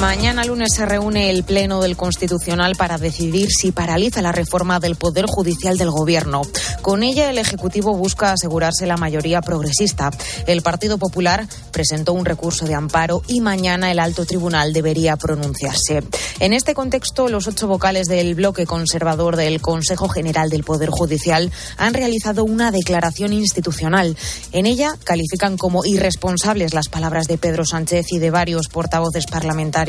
Mañana lunes se reúne el Pleno del Constitucional para decidir si paraliza la reforma del Poder Judicial del Gobierno. Con ella, el Ejecutivo busca asegurarse la mayoría progresista. El Partido Popular presentó un recurso de amparo y mañana el alto tribunal debería pronunciarse. En este contexto, los ocho vocales del bloque conservador del Consejo General del Poder Judicial han realizado una declaración institucional. En ella califican como irresponsables las palabras de Pedro Sánchez y de varios portavoces parlamentarios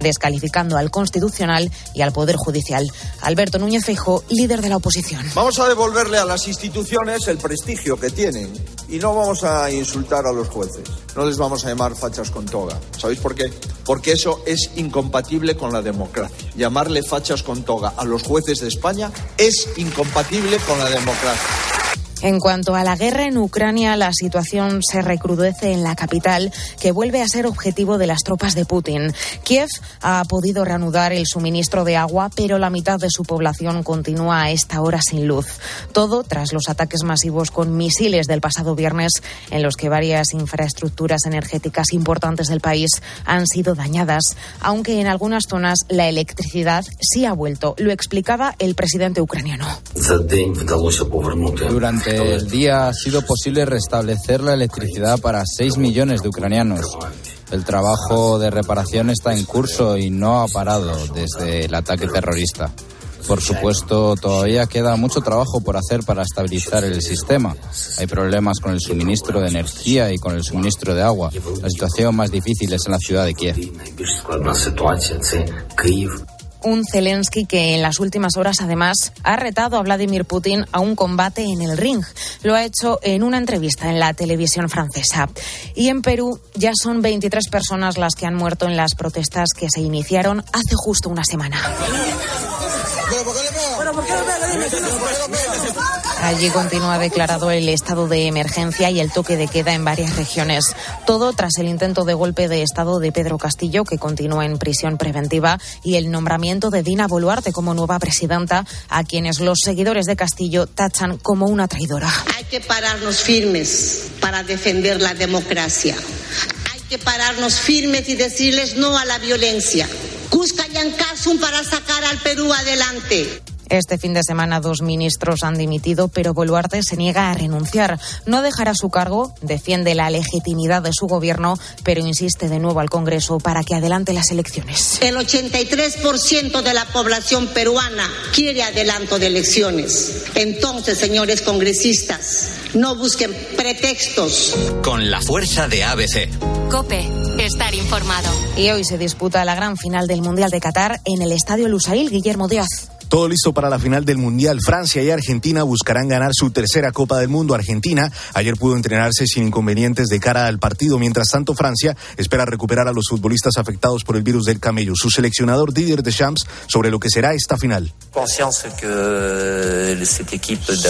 descalificando al Constitucional y al Poder Judicial. Alberto Núñez Feijóo, líder de la oposición. Vamos a devolverle a las instituciones el prestigio que tienen y no vamos a insultar a los jueces. No les vamos a llamar fachas con toga. ¿Sabéis por qué? Porque eso es incompatible con la democracia. Llamarle fachas con toga a los jueces de España es incompatible con la democracia. En cuanto a la guerra en Ucrania, la situación se recrudece en la capital, que vuelve a ser objetivo de las tropas de Putin. Kiev ha podido reanudar el suministro de agua, pero la mitad de su población continúa a esta hora sin luz. Todo tras los ataques masivos con misiles del pasado viernes, en los que varias infraestructuras energéticas importantes del país han sido dañadas, aunque en algunas zonas la electricidad sí ha vuelto. Lo explicaba el presidente ucraniano. Durante el día ha sido posible restablecer la electricidad para 6 millones de ucranianos. El trabajo de reparación está en curso y no ha parado desde el ataque terrorista. Por supuesto, todavía queda mucho trabajo por hacer para estabilizar el sistema. Hay problemas con el suministro de energía y con el suministro de agua. La situación más difícil es en la ciudad de Kiev un Zelensky que en las últimas horas además ha retado a Vladimir Putin a un combate en el ring. Lo ha hecho en una entrevista en la televisión francesa. Y en Perú ya son 23 personas las que han muerto en las protestas que se iniciaron hace justo una semana. Allí continúa declarado el estado de emergencia y el toque de queda en varias regiones. Todo tras el intento de golpe de estado de Pedro Castillo, que continúa en prisión preventiva, y el nombramiento de Dina Boluarte como nueva presidenta, a quienes los seguidores de Castillo tachan como una traidora. Hay que pararnos firmes para defender la democracia. Hay que pararnos firmes y decirles no a la violencia. Cusca y para sacar al Perú adelante. Este fin de semana dos ministros han dimitido, pero Boluarte se niega a renunciar. No dejará su cargo, defiende la legitimidad de su gobierno, pero insiste de nuevo al Congreso para que adelante las elecciones. El 83% de la población peruana quiere adelanto de elecciones. Entonces, señores congresistas, no busquen pretextos. Con la fuerza de ABC. Cope, estar informado. Y hoy se disputa la gran final del Mundial de Qatar en el Estadio Lusail Guillermo Díaz. Todo listo para la final del Mundial. Francia y Argentina buscarán ganar su tercera Copa del Mundo. Argentina ayer pudo entrenarse sin inconvenientes de cara al partido. Mientras tanto, Francia espera recuperar a los futbolistas afectados por el virus del camello. Su seleccionador Didier Deschamps sobre lo que será esta final.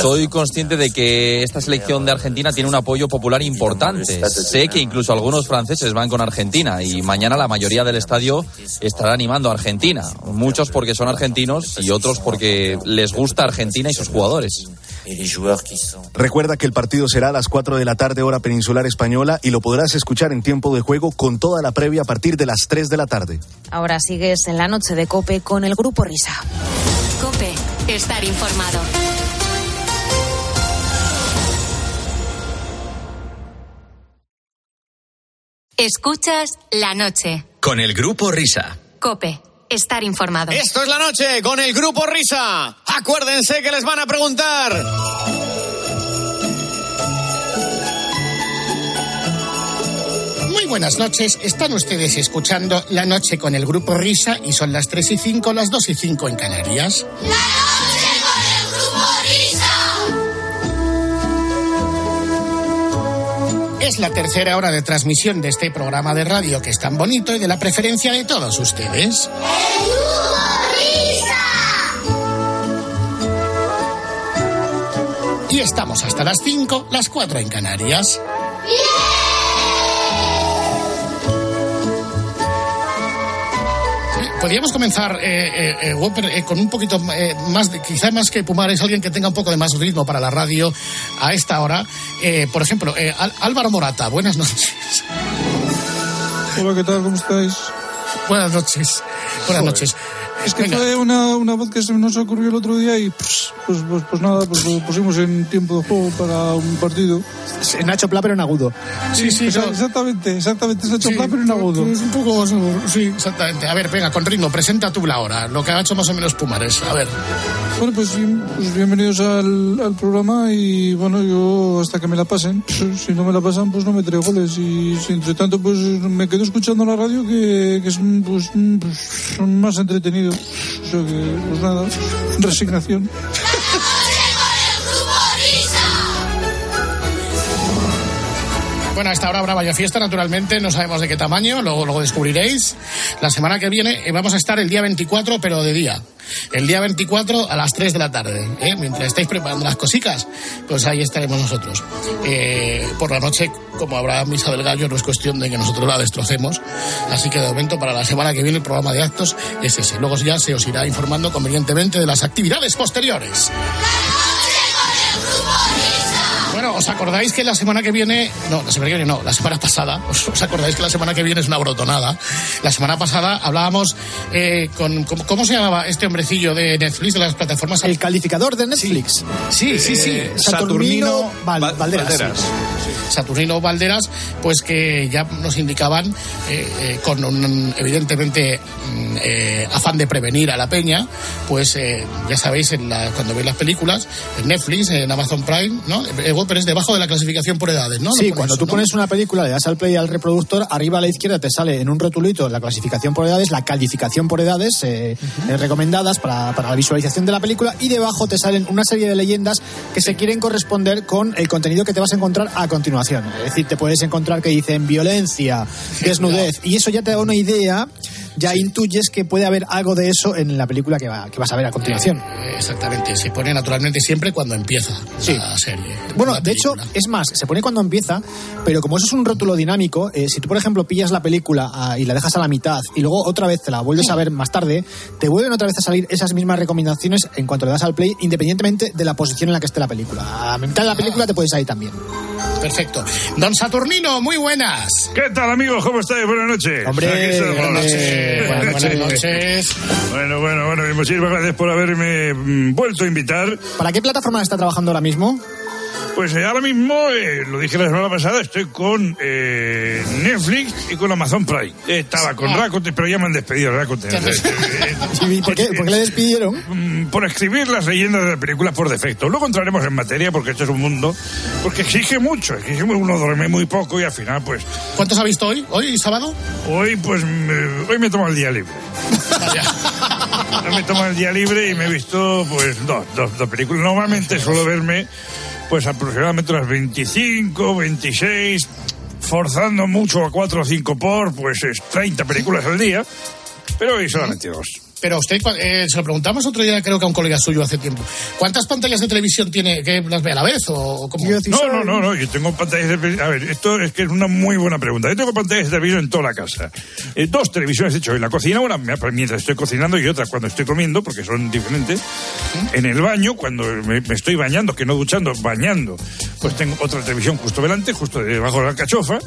Soy consciente de que esta selección de Argentina tiene un apoyo popular importante. Sé que incluso algunos franceses van con Argentina y mañana la mayoría del estadio estará animando a Argentina. Muchos porque son argentinos y otros porque les gusta Argentina y sus jugadores. Recuerda que el partido será a las 4 de la tarde hora peninsular española y lo podrás escuchar en tiempo de juego con toda la previa a partir de las 3 de la tarde. Ahora sigues en la noche de Cope con el grupo Risa. Cope, estar informado. Escuchas la noche. Con el grupo Risa. Cope estar informado. Esto es la noche con el grupo Risa. Acuérdense que les van a preguntar. Muy buenas noches, están ustedes escuchando La Noche con el Grupo Risa y son las 3 y 5, las 2 y 5 en Canarias. ¡La Noche La tercera hora de transmisión de este programa de radio que es tan bonito y de la preferencia de todos ustedes. Y estamos hasta las 5, las 4 en Canarias. Podríamos comenzar, eh, eh, eh, eh, con un poquito eh, más, de, quizá más que Pumares, alguien que tenga un poco de más ritmo para la radio a esta hora. Eh, por ejemplo, eh, Álvaro Morata, buenas noches. Hola, ¿qué tal? ¿Cómo estáis? Buenas noches. Buenas Joder. noches. Es que Venga. fue una, una voz que se nos ocurrió el otro día y pues, pues, pues, pues nada, pues lo pusimos en tiempo de juego para un partido. Nacho Pla, pero en agudo. Sí, sí, no. exactamente, exactamente, es Nacho Sí, Pla, pero en agudo. pues un poco, sí, exactamente. A ver, venga, con ritmo, presenta tú la hora, lo que ha hecho más o menos Pumares. A ver. Bueno, pues, bien- pues bienvenidos al, al programa y bueno, yo hasta que me la pasen, pues, si no me la pasan, pues no me traigo goles y si entre tanto, pues me quedo escuchando la radio que, que es pues, pues, más entretenido. Pues nada, resignación. Bueno, a esta hora habrá vaya fiesta, naturalmente, no sabemos de qué tamaño, luego, luego descubriréis. La semana que viene eh, vamos a estar el día 24, pero de día. El día 24 a las 3 de la tarde, ¿eh? mientras estáis preparando las cositas, pues ahí estaremos nosotros. Eh, por la noche, como habrá misa del gallo, no es cuestión de que nosotros la destrocemos. Así que de momento, para la semana que viene, el programa de actos es ese. Luego ya se os irá informando convenientemente de las actividades posteriores. Bueno, ¿os acordáis que la semana que viene, no, la semana que viene no, la semana pasada, ¿os, os acordáis que la semana que viene es una brotonada? La semana pasada hablábamos eh, con, ¿cómo, cómo se llamaba este hombrecillo de Netflix, de las plataformas? El calificador de Netflix. Sí, sí, sí. Eh, Saturnino Val- Valderas. Saturnino Valderas, pues que ya nos indicaban, eh, eh, con un evidentemente mm, eh, afán de prevenir a la peña, pues eh, ya sabéis, en la- cuando veis las películas, en Netflix, en Amazon Prime, ¿no? Eh, pero es debajo de la clasificación por edades, ¿no? Sí, cuando eso, tú ¿no? pones una película, le das al play al reproductor, arriba a la izquierda te sale en un rotulito la clasificación por edades, la calificación por edades eh, eh, recomendadas para, para la visualización de la película y debajo te salen una serie de leyendas que se quieren corresponder con el contenido que te vas a encontrar a continuación. Es decir, te puedes encontrar que dicen violencia, desnudez y eso ya te da una idea, ya intuyes que puede haber algo de eso en la película que, va- que vas a ver a continuación. Eh, Exactamente, se pone naturalmente siempre cuando empieza la serie. Bueno, la de hecho, es más, se pone cuando empieza, pero como eso es un rótulo dinámico, eh, si tú, por ejemplo, pillas la película ah, y la dejas a la mitad y luego otra vez te la vuelves a ver más tarde, te vuelven otra vez a salir esas mismas recomendaciones en cuanto le das al play, independientemente de la posición en la que esté la película. A mitad de la película te puedes salir también. Perfecto. Don Saturnino, muy buenas. ¿Qué tal, amigos? ¿Cómo estáis? Buenas noches. Hombre. Buenas noches. Buenas, buenas noches. Bueno, bueno, bueno, muchísimas gracias por haberme mm, vuelto a invitar. ¿Para qué plataforma está trabajando ahora mismo? Pues eh, ahora mismo, eh, lo dije la semana pasada, estoy con eh, Netflix y con Amazon Prime. Estaba con Ah. Rakuten, pero ya me han despedido de Rakuten. Eh, ¿Y por qué, por qué le despidieron? mm, por escribir las leyendas de las películas por defecto. Luego entraremos en materia porque este es un mundo porque exige mucho, exige mucho. uno duerme muy poco y al final pues ¿Cuántos ha visto hoy? ¿Hoy, sábado? hoy pues me- hoy me tomo el día libre. Me tomo el día libre y me he visto pues dos, dos, dos películas. Normalmente suelo verme pues aproximadamente unas 25, 26, forzando mucho a 4 o 5 por pues es 30 películas al día, pero hoy solamente dos. Pero usted, eh, se lo preguntamos otro día, creo que a un colega suyo hace tiempo. ¿Cuántas pantallas de televisión tiene que las ve a la vez? ¿O cómo? No, no, no, no, yo tengo pantallas de televisión. A ver, esto es que es una muy buena pregunta. Yo tengo pantallas de televisión en toda la casa. Eh, dos televisiones, de hecho, en la cocina, una mientras estoy cocinando y otra cuando estoy comiendo, porque son diferentes. En el baño, cuando me, me estoy bañando, que no duchando, bañando, pues tengo otra televisión justo delante, justo debajo de la cachofa.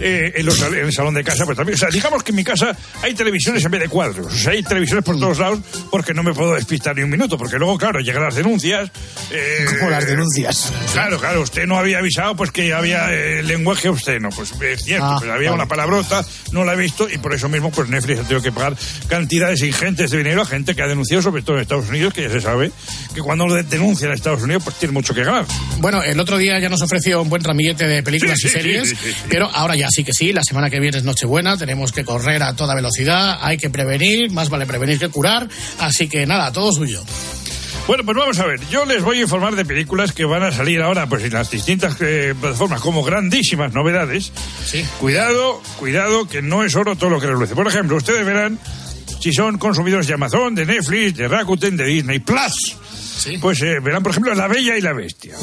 Eh, en, los en el salón de casa, pues también. O sea, digamos que en mi casa hay televisiones en vez de cuadros. O sea, hay televisiones por todos lados porque no me puedo despistar ni un minuto. Porque luego, claro, llegan las denuncias. eh, Como las denuncias. Claro, claro, usted no había avisado pues que había eh, lenguaje obsceno. Pues es cierto, Ah, pues había vale. una palabrota, no la he visto y por eso mismo pues Netflix ha tenido que pagar cantidades ingentes de dinero a gente que ha denunciado, sobre todo en Estados Unidos, que ya se sabe que cuando de- denuncian a Estados Unidos pues tiene mucho que ganar. Bueno, el otro día ya nos ofreció un buen ramillete de películas Sí, y series, sí, sí, sí. pero ahora ya sí que sí, la semana que viene es Nochebuena, tenemos que correr a toda velocidad, hay que prevenir, más vale prevenir que curar, así que nada, todo suyo. Bueno, pues vamos a ver. Yo les voy a informar de películas que van a salir ahora, pues en las distintas eh, plataformas, como grandísimas novedades. Sí. Cuidado, cuidado, que no es oro todo lo que reluce. Por ejemplo, ustedes verán si son consumidores de Amazon, de Netflix, de Rakuten, de Disney Plus. Sí. Pues eh, verán, por ejemplo, La Bella y la Bestia.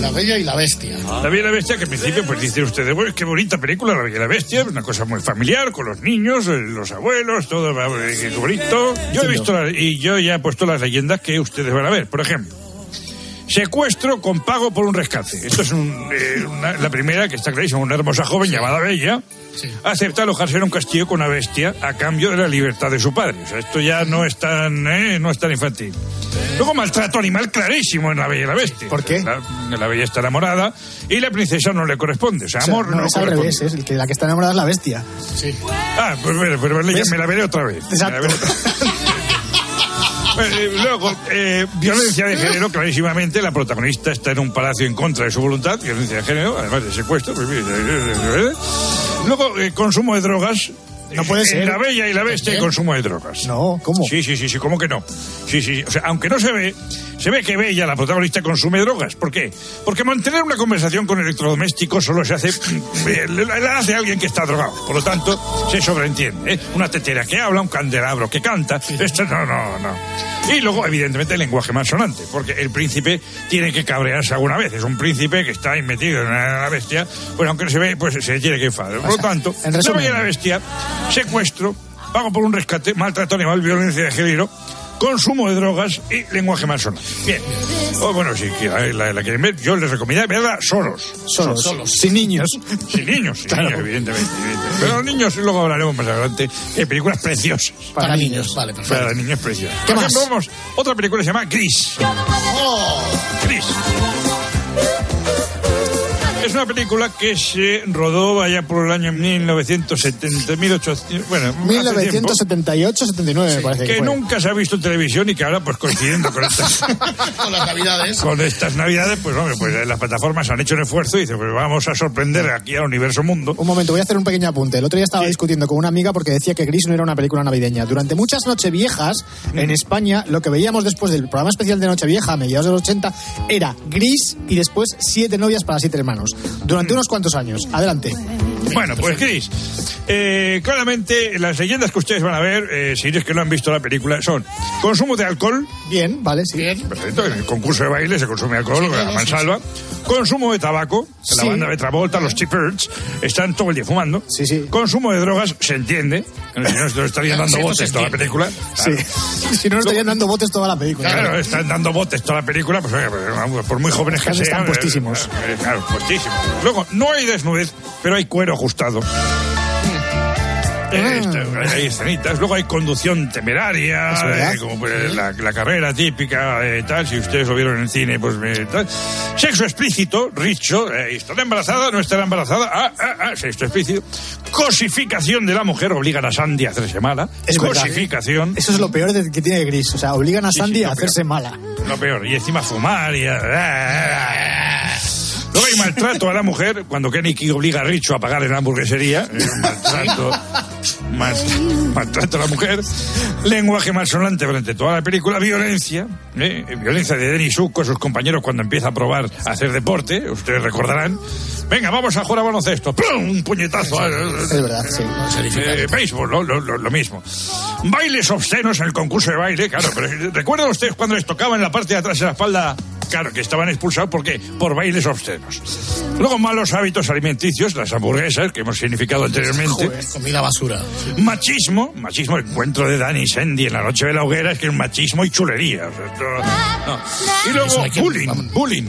La Bella y la Bestia. La Bella y la Bestia, que en principio, pues dicen ustedes, bueno, qué bonita película, La Bella y la Bestia, una cosa muy familiar, con los niños, eh, los abuelos, todo, eh, qué bonito. Yo he visto, la- y yo ya he puesto las leyendas que ustedes van a ver. Por ejemplo, secuestro con pago por un rescate. Esto es un, eh, una- la primera, que está clarísima, una hermosa joven llamada Bella, acepta alojarse en un castillo con una bestia a cambio de la libertad de su padre. O sea, esto ya no es tan, eh, no es tan infantil. Luego maltrato animal clarísimo en La Bella y la Bestia. ¿Por qué? La, la Bella está enamorada y la princesa no le corresponde. O sea, O sea, amor no, no, es al corresponde. revés, es el que la que está enamorada es la bestia. Sí. Ah, pues bueno, me la- ¿Ves? me la veré otra vez. Exacto. eh, luego, eh, violencia de género, clarísimamente, la protagonista está en un palacio en contra de su voluntad, violencia de género, además de secuestro. pues, mire, eh, eh, eh. Luego, eh, consumo de drogas. No puede ser. La Bella y la Bestia hay consumo de drogas. No, ¿cómo? Sí, sí, sí, sí, ¿cómo que no? Sí, sí, sí. O sea, aunque no se ve, se ve que Bella, la protagonista, consume drogas. ¿Por qué? Porque mantener una conversación con electrodomésticos solo se hace. eh, la la hace alguien que está drogado. Por lo tanto, se sobreentiende. ¿eh? Una tetera que habla, un candelabro que canta. Esto no, no, no. Y luego, evidentemente, el lenguaje más sonante. Porque el príncipe tiene que cabrearse alguna vez. Es un príncipe que está ahí metido en la bestia. Pues aunque no se ve, pues se tiene que enfadar. Por lo tanto, la. Bella la bestia, secuestro, pago por un rescate, maltrato animal, violencia de género, consumo de drogas y lenguaje malsonante. Bien. Oh, bueno, si la, la, la quieren ver, yo les recomiendo verla solos. Solos. Sin niños. Sin niños, sin niños, evidentemente, evidentemente. Pero los niños, luego hablaremos más adelante, de películas preciosas. Para niños, vale, perfecto. Para niños preciosas. ¿Qué Por más? ejemplo, vamos, otra película se llama Gris. Gris. Es una película que se rodó allá por el año 1970, 1800, bueno, hace tiempo, 1978-79 me parece que, que nunca se ha visto en televisión y que ahora, pues coincidiendo con estas, Con las navidades. con estas navidades, pues hombre, pues las plataformas han hecho un esfuerzo y dicen, pues vamos a sorprender aquí al universo mundo. Un momento, voy a hacer un pequeño apunte. El otro día estaba discutiendo con una amiga porque decía que Gris no era una película navideña. Durante muchas Nocheviejas, en España, lo que veíamos después del programa especial de Nochevieja, a mediados de los 80, era Gris y después Siete novias para siete hermanos. Durante unos cuantos años. Adelante. Bueno, pues Chris, eh, claramente las leyendas que ustedes van a ver, eh, si es que no han visto la película, son consumo de alcohol. Bien, vale, sí. Perfecto, en el concurso de baile se consume alcohol, a mansalva. Consumo de tabaco, Sí. la banda de Travolta, los T-Birds, están todo el día fumando. Sí, sí. Consumo de drogas, se entiende. Si no, se lo estarían dando botes toda la película. Sí. si no, nos estarían dando botes toda la película. Claro, están dando botes toda la película, pues pues, por muy jóvenes que sean. están eh, puestísimos. eh, Claro, puestísimos. Luego, no hay desnudez, pero hay cuero ajustado. Eh, está- hay escenitas, luego hay conducción temeraria, eh, como pues, la, la carrera típica, eh, tal, si ustedes lo vieron en el cine, pues eh, tal. Sexo explícito, richo, eh, ¿estará embarazada? ¿No estará embarazada? Ah, ah, ah, sexo explícito. Cosificación de la mujer, obligan a Sandy a hacerse mala. Es verdad. Cosificación. Eso es lo peor de- que tiene Gris. O sea, obligan a Sandy sí, a hacerse peor. mala. Lo peor. Y encima fumar y... Luego hay maltrato a la mujer cuando Kenny obliga a Richo a pagar en la hamburguesería. Eh, maltrato, mal- maltrato a la mujer. Lenguaje malsonante durante toda la película. Violencia. eh, Violencia de Denis Suk con sus compañeros cuando empieza a probar a hacer deporte. Ustedes recordarán. Venga, vamos a jugar a baloncesto. ¡Pum! Un puñetazo. Es verdad, sí. Eh, béisbol, lo, lo- lo- lo mismo. Bailes obscenos en el concurso de baile, claro, pero ¿recuerdan ustedes cuando les tocaba en la parte de atrás de la espalda? Claro, que estaban expulsados porque por bailes obscenos. Luego malos hábitos alimenticios, las hamburguesas, que hemos significado anteriormente. Joder, comida basura. Machismo, machismo, el encuentro de Dani y Sandy en la noche de la hoguera, es que es machismo y chulería. o sea, esto- no. Y luego bullying, bullying.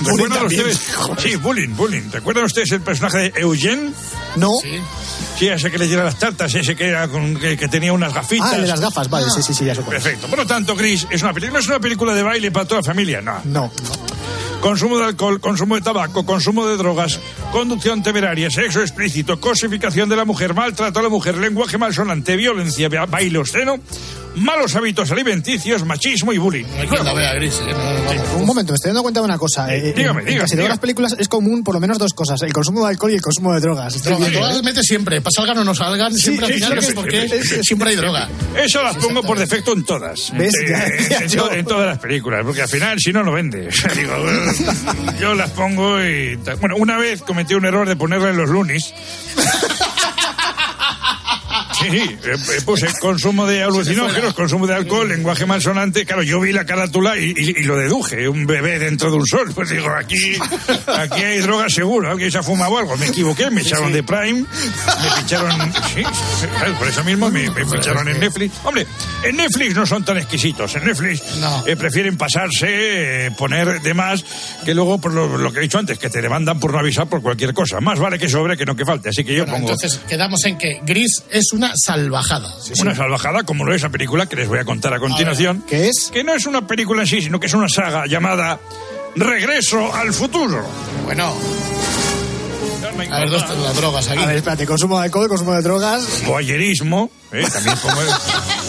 ¿Recuerdan también. ustedes? Sí, bullying, bullying. ¿Recuerdan ustedes el personaje de Eugene? No. Sí. Sí, ese que le dieron las tartas, ese que, era con- que, que tenía unas gafitas. Ah, de las gafas, vale, sí, sí, sí, ya es. Perfecto. Por lo tanto, Gris, es una película, no es una película de baile para toda la familia, no. No. Consumo de alcohol, consumo de tabaco, consumo de drogas, conducción temeraria, sexo explícito, cosificación de la mujer, maltrato a la mujer, lenguaje malsonante, violencia, ba- baile obsceno, malos hábitos alimenticios, machismo y bullying. No hay quien la vea gris. ¿eh? No, vamos. Un momento, me estoy dando cuenta de una cosa. Eh, dígame, en, dígame, en casi todas dígame. las películas es común por lo menos dos cosas: el consumo de alcohol y el consumo de drogas. Estoy Droga, todas ¿eh? las mete siempre, para salgan o no salgan, siempre al sí, final, sí, no sé sí, por sí, qué, sí, sí, siempre hay droga. Eso las pongo por defecto en todas. ¿Ves? Eh, Ya, ya, en, yo- to- en todas las películas, porque al final si no, no vende. Digo, eh, yo las pongo y... Bueno, una vez cometí un error de ponerla en los lunis. Sí, sí, eh, eh, puse consumo de alucinógenos, consumo de alcohol, lenguaje malsonante. Claro, yo vi la carátula y, y- y lo deduje, un bebé dentro de un sol. Pues digo, aquí, aquí hay droga seguro, alguien se ha fumado algo. Me equivoqué, me echaron de Prime, me ficharon... Sí, por eso mismo me, me ficharon en Netflix. Hombre, en Netflix no son tan exquisitos. En Netflix eh, prefieren pasarse, eh, poner de más, que luego, por lo, lo que he dicho antes, que te demandan por no avisar por cualquier cosa. Más vale que sobre que no que falte. Así que yo Bueno, pongo... entonces quedamos en que Gris es una salvajada. Una salvajada, como lo es la película que les voy a contar a continuación. ¿Qué es? Que no es una película en sí, sino que es una saga llamada Regreso al futuro. Bueno. A ver, dos las drogas aquí. A ver, espérate, consumo de alcohol, consumo de drogas. Boyerismo, ¿eh? también como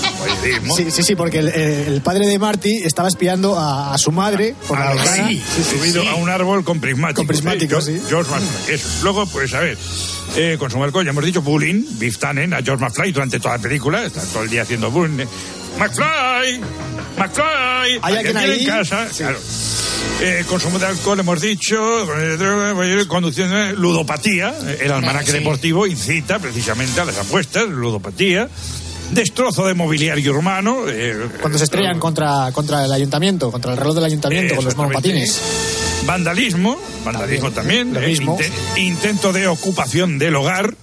Sí, sí, sí, porque el, el padre de Marty estaba espiando a, a su madre por la Ah, ventana. sí, subido a un árbol con prismáticos. Con prismáticos, sí. George McFly, eso. Luego, pues a ver, eh, consumo alcohol, ya hemos dicho, bullying, Biff Tannen a George McFly durante toda la película, está todo el día haciendo bullying. McFly, McFly, ¿Hay alguien aquí ahí? en casa? Claro. Eh, consumo de alcohol, hemos dicho, eh, conducción, eh, ludopatía, eh, el almanaque sí. deportivo incita precisamente a las apuestas, ludopatía, destrozo de mobiliario urbano. eh, Cuando se estrellan contra, contra el ayuntamiento, contra el reloj del ayuntamiento con los monopatines. Vandalismo, vandalismo también, eh, mismo. intento de ocupación del hogar.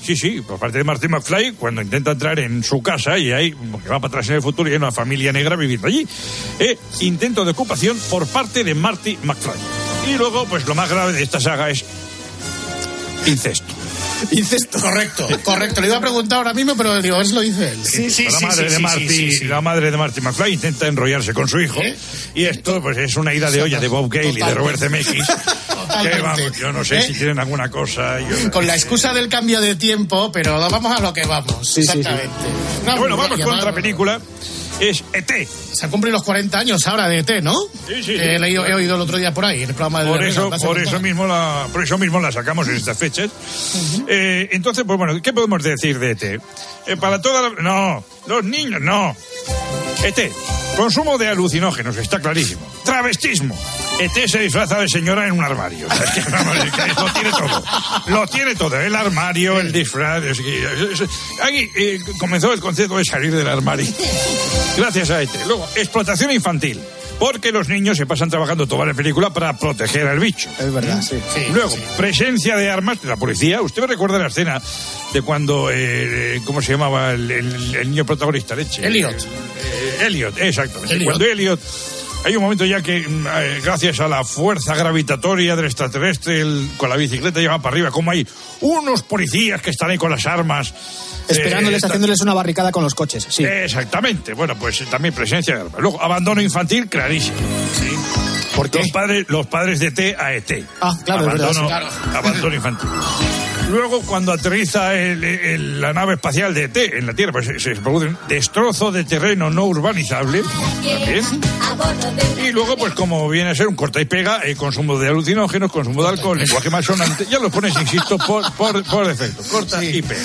Sí, sí, por parte de Martin McFly, cuando intenta entrar en su casa y hay, que va para atrás en el futuro y hay una familia negra viviendo allí. Eh, intento de ocupación por parte de Marty McFly. Y luego, pues lo más grave de esta saga es incesto. Incesto. Correcto, correcto. Le iba a preguntar ahora mismo, pero digo, a ver si lo dice él. la madre de Marty, la madre de Marty McFly intenta enrollarse con su hijo y esto pues es una ida de olla de Bob Gale y de Robert Zemeckis. que vamos, yo no sé ¿Eh? si tienen alguna cosa. yo- Con la excusa del cambio de tiempo, pero vamos a lo que vamos. Sí, sí, sí. exactamente. Una bueno, vamos con otra película. Es ET. Se han cumplido los 40 años ahora de ET, ¿no? Sí, sí, Que he, leído- he oído el otro día por ahí, en el programa de Por eso, por eso mismo la, por eso mismo la sacamos en estas fechas. Eh, entonces, pues bueno, ¿qué podemos decir de ET? Eh, para toda la, no, los niños, no. ET, consumo de alucinógenos, está clarísimo. Travestismo. ET se disfraza de señora en un armario. O sea, es que, vamos, es que lo tiene todo. Lo tiene todo. El armario, el disfraz. es que- es- es- Aquí eh, comenzó el concepto de salir del armario. Gracias a ET. Luego, explotación infantil. Porque los niños se pasan trabajando toda la película para proteger al bicho. Es verdad, sí. Luego, presencia de armas de la policía. ¿Usted me recuerda la escena de cuando, eh, ¿cómo se llamaba el, el- el niño protagonista? Leche. Elliot. Eh, Elliot, exactamente. Elliot. Cuando Elliot... Hay un momento ya que, mm, eh, gracias a la fuerza gravitatoria del extraterrestre, el- con la bicicleta lleva para arriba, como hay unos policías que están ahí con las armas. Esperándoles, eh, están- haciéndolles una barricada con los coches. Sí. Exactamente. Bueno, pues eh, también presencia de armas. Luego, abandono infantil, clarísimo. Sí. ¿Por Los padres, los padres de T a ET. Ah, claro, es verdad, abandono, sí. Claro. abandono infantil. Luego, cuando aterriza el- el- la nave espacial de ET en la Tierra, pues se, se produce un destrozo de terreno no urbanizable. También. Y luego, pues como viene a ser un corta y pega, eh, consumo de alucinógenos, consumo de alcohol, lenguaje malsonante, ya lo pones, insisto, por, por, por defecto. Corta y pega.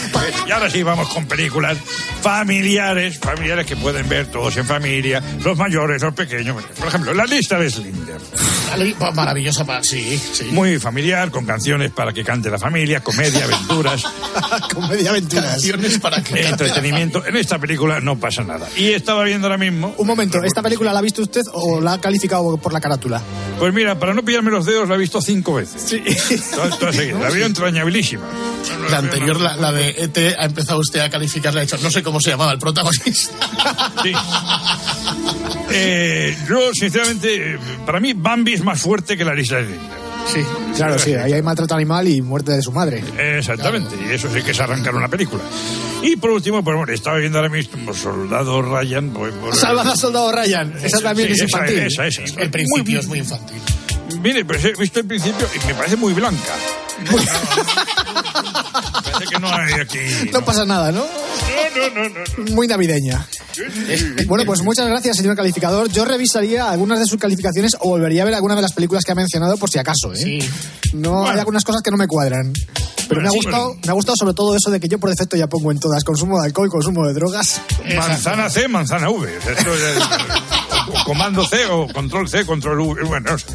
Y ahora sí vamos con películas familiares, familiares que pueden ver todos en familia, los mayores, los pequeños. Por ejemplo, la lista de Slinder. Maravillosa. Sí, sí. Muy familiar, con canciones para que cante la familia, comedia, aventuras, Comedia aventuras. Canciones para que. entretenimiento. En esta película no pasa nada. Y estaba viendo ahora mismo. Un momento, ¿esta película la ha visto usted o la ha calificado por la carátula? Pues mira, para no pillarme los dedos, la he visto cinco veces. Sí. Toda, toda seguida. La veo entrañabilísima. La anterior, la, la de ET, ha empezado usted a calificarla. Ha dicho, no sé cómo se llamaba el protagonista. Sí. Eh, yo, sinceramente, eh, para mí, Bambi es más fuerte que la lista de. Sí. Claro, sí, ahí hay maltrato animal y muerte de su madre. Exactamente, y eso sí que es arrancar una película. Y por último, pues bueno, estaba viendo ahora mismo Soldado Ryan. Pues, al soldado Ryan. Esa también sí, es infantil. Esa, esa. El principio Muy- es muy infantil. Mire, pues he visto el principio y me parece muy blanca. parece que no hay aquí. No pasa nada, ¿no? No, no, no, no. Muy navideña. Bueno, pues muchas gracias, señor calificador. Yo revisaría algunas de sus calificaciones o volvería a ver alguna de las películas que ha mencionado por si acaso, ¿eh? Sí. No hay algunas cosas que no me cuadran. Pero me ha Sí, gustado, me ha gustado sobre todo eso de que yo por defecto ya pongo en todas consumo de alcohol, consumo de drogas. Manzana C, manzana V. Esto es- comando C o control C, control U. Bueno, no sé.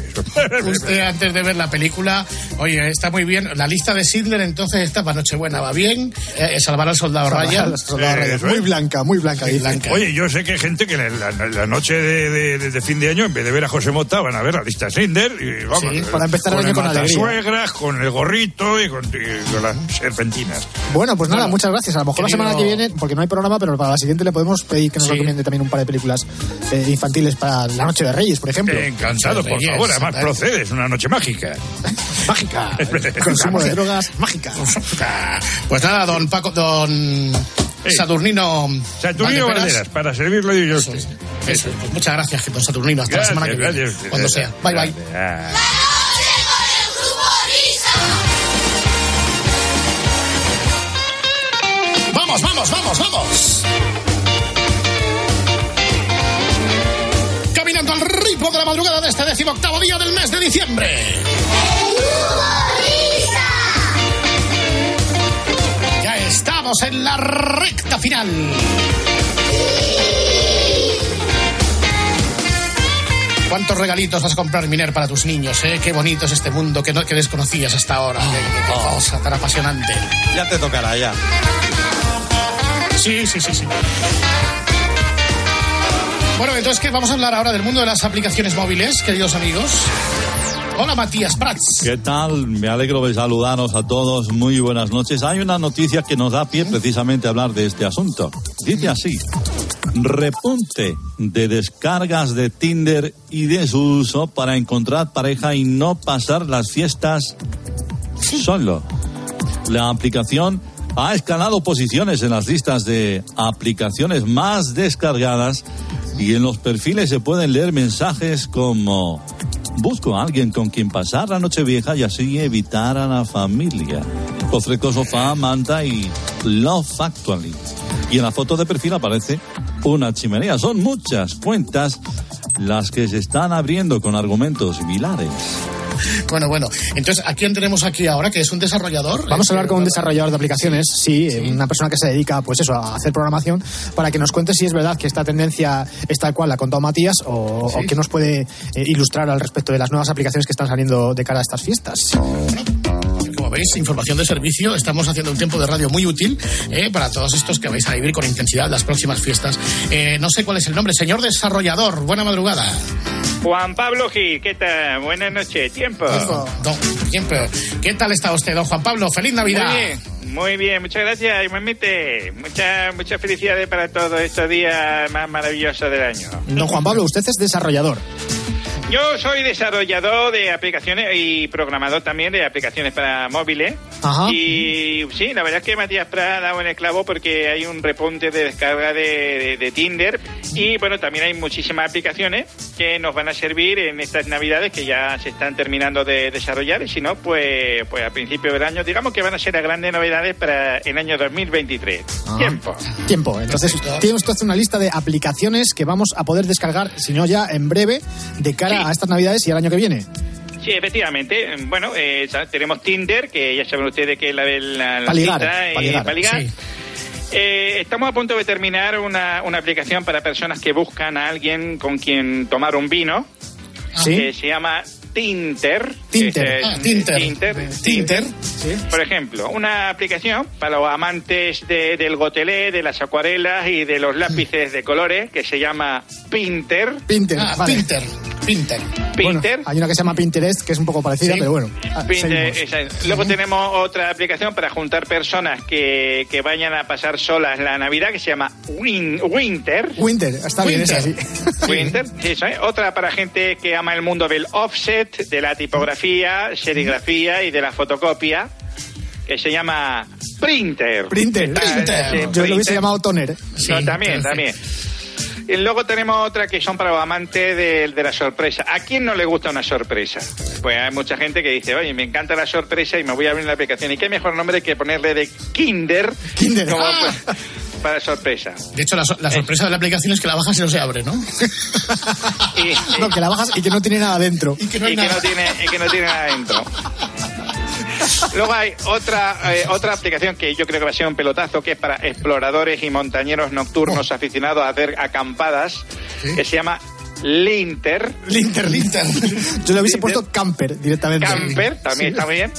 Usted antes de ver la película, oye, está muy bien. La lista de Sidler entonces está para Nochebuena, va bien. Eh, salvar al soldado Salvar Ryan. al soldado Ryan. eso Muy blanca, muy blanca. Muy blanca. Oye, yo sé que hay gente que la, la- la noche de, de- de fin de año, en vez de ver a José Mota, van a ver la lista Slinder y vamos. Sí, para empezar el año con alegría. suegras, con el gorrito y con, y con las serpentinas. Bueno, pues nada, Bueno, muchas gracias. A lo mejor la querido- semana que viene, porque no hay programa, pero para la siguiente le podemos pedir que nos Sí. recomiende también un par de películas eh, infantiles para la Noche de Reyes, por ejemplo. Encantado, por Reyes, favor. Además, ¿verdad? procede, es una noche mágica. Mágica. Consumo de drogas mágica. Pues nada, don Paco, don Saturnino. Saturnino Valdeperas. Para servirlo yo Eso es, eso es. Pues muchas gracias, don Saturnino. Hasta Gracias, la semana que viene. gracias. Cuando sea. Bye, bye. Ah. Vamos, vamos, vamos, vamos. De la madrugada de este decimoctavo día del mes de diciembre. Ya estamos en la recta final. ¿Cuántos regalitos vas a comprar, Miner, para tus niños? Eh? Qué bonito es este mundo que, no, que desconocías hasta ahora. Qué- qué cosa tan apasionante. Ya te tocará, ya. Sí, sí, sí, sí. Bueno, entonces, ¿qué? Vamos a hablar ahora del mundo de las aplicaciones móviles, queridos amigos. Hola, Matías Prats. ¿Qué tal? Me alegro de saludaros a todos. Muy buenas noches. Hay una noticia que nos da pie precisamente a hablar de este asunto. Dice así. Repunte de descargas de Tinder y de su uso para encontrar pareja y no pasar las fiestas solo. La aplicación ha escalado posiciones en las listas de aplicaciones más descargadas y en los perfiles se pueden leer mensajes como busco a alguien con quien pasar la noche vieja y así evitar a la familia. Ofrezco sofá, manta y Love Actually. Y en la foto de perfil aparece una chimenea. Son muchas cuentas las que se están abriendo con argumentos similares. Bueno, bueno. Entonces, ¿a quién tenemos aquí ahora? Que es un desarrollador. Vamos a hablar con un desarrollador de aplicaciones, sí, una persona que se dedica, pues eso, a hacer programación, para que nos cuente si es verdad que esta tendencia es tal cual la ha contado Matías o, o que nos puede eh, ilustrar al respecto de las nuevas aplicaciones que están saliendo de cara a estas fiestas. Como veis, información de servicio. Estamos haciendo un tiempo de radio muy útil eh, para todos estos que vais a vivir con intensidad las próximas fiestas. Eh, no sé cuál es el nombre. Señor desarrollador, buena madrugada. Juan Pablo Gil, ¿qué tal? Buenas noches, tiempo. Don, siempre. ¿Qué tal está usted, don Juan Pablo? ¡Feliz Navidad! Muy bien, muy bien, muchas gracias, igualmente. Muchas muchas felicidades para todos estos días más maravillosos del año. Don Juan Pablo, usted es desarrollador. Yo soy desarrollador de aplicaciones y programador también de aplicaciones para móviles. Ajá. Y sí, la verdad es que Matías Prat ha dado en el clavo porque hay un repunte de descarga de, de- de Tinder. Y bueno, también hay muchísimas aplicaciones que nos van a servir en estas navidades que ya se están terminando de desarrollar. Y si no, pues, pues a principio del año, digamos que van a ser las grandes novedades para el año 2023. Tiempo. Tiempo. Entonces, tiene usted una lista de aplicaciones que vamos a poder descargar, si no ya en breve, de cara a estas navidades y al año que viene. Sí, efectivamente. Bueno, eh, tenemos Tinder, que ya saben ustedes que es la, la, la Pa' ligar, cita, pa' eh, ligar, pa' ligar. sí. Eh, estamos a punto de terminar una, una aplicación para personas que buscan a alguien con quien tomar un vino. ¿Sí? Que se llama Tinter. Tinter. es, Ah, eh, Tinter. Tinter. Tinter. Por ejemplo, una aplicación para los amantes de- del gotelé, de las acuarelas y de los lápices de colores que se llama Pinter. Pinter. Ah, vale. Pinter. Pinter. Pinter. Hay una que se llama Pinterest, que es un poco parecida, Sí. pero bueno. ah, Pinter, esa. Luego tenemos otra aplicación para juntar personas que, que vayan a pasar solas la Navidad que se llama Win- Winter. Winter, está bien, es Winter. así. Winter, sí, eso es. Otra para gente que ama el mundo del offset, de la tipografía, serigrafía y de la fotocopia, que se llama Printer. Printer. Printer. sí, Yo lo hubiese llamado Toner. Sí, No, también, perfecto. también. Y luego tenemos otra que son para los amantes de, de la sorpresa. ¿A quién no le gusta una sorpresa? Pues hay mucha gente que dice, oye, me encanta la sorpresa y me voy a abrir la aplicación. ¿Y qué mejor nombre que ponerle de Kinder? Kinder. como, Ah. pues, para sorpresa. De hecho, la, so- la sorpresa de la aplicación es que la bajas y no se abre, ¿no? Y, No, que la bajas y que no tiene nada dentro. y que no hay y que nada. no tiene y que no tiene nada dentro. Luego hay otra eh, otra aplicación que yo creo que va a ser un pelotazo que es para exploradores y montañeros nocturnos aficionados a hacer acampadas que se llama Linter. Linter, Linter. Yo le hubiese puesto Camper directamente. Camper, también Sí. está muy bien.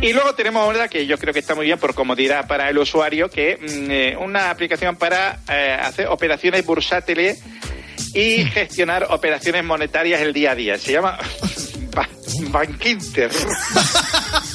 Y luego tenemos ahora que yo creo que está muy bien por comodidad para el usuario, que mm, eh, una aplicación para eh, hacer operaciones bursátiles y gestionar operaciones monetarias el día a día. Se llama Ba- Bankinter.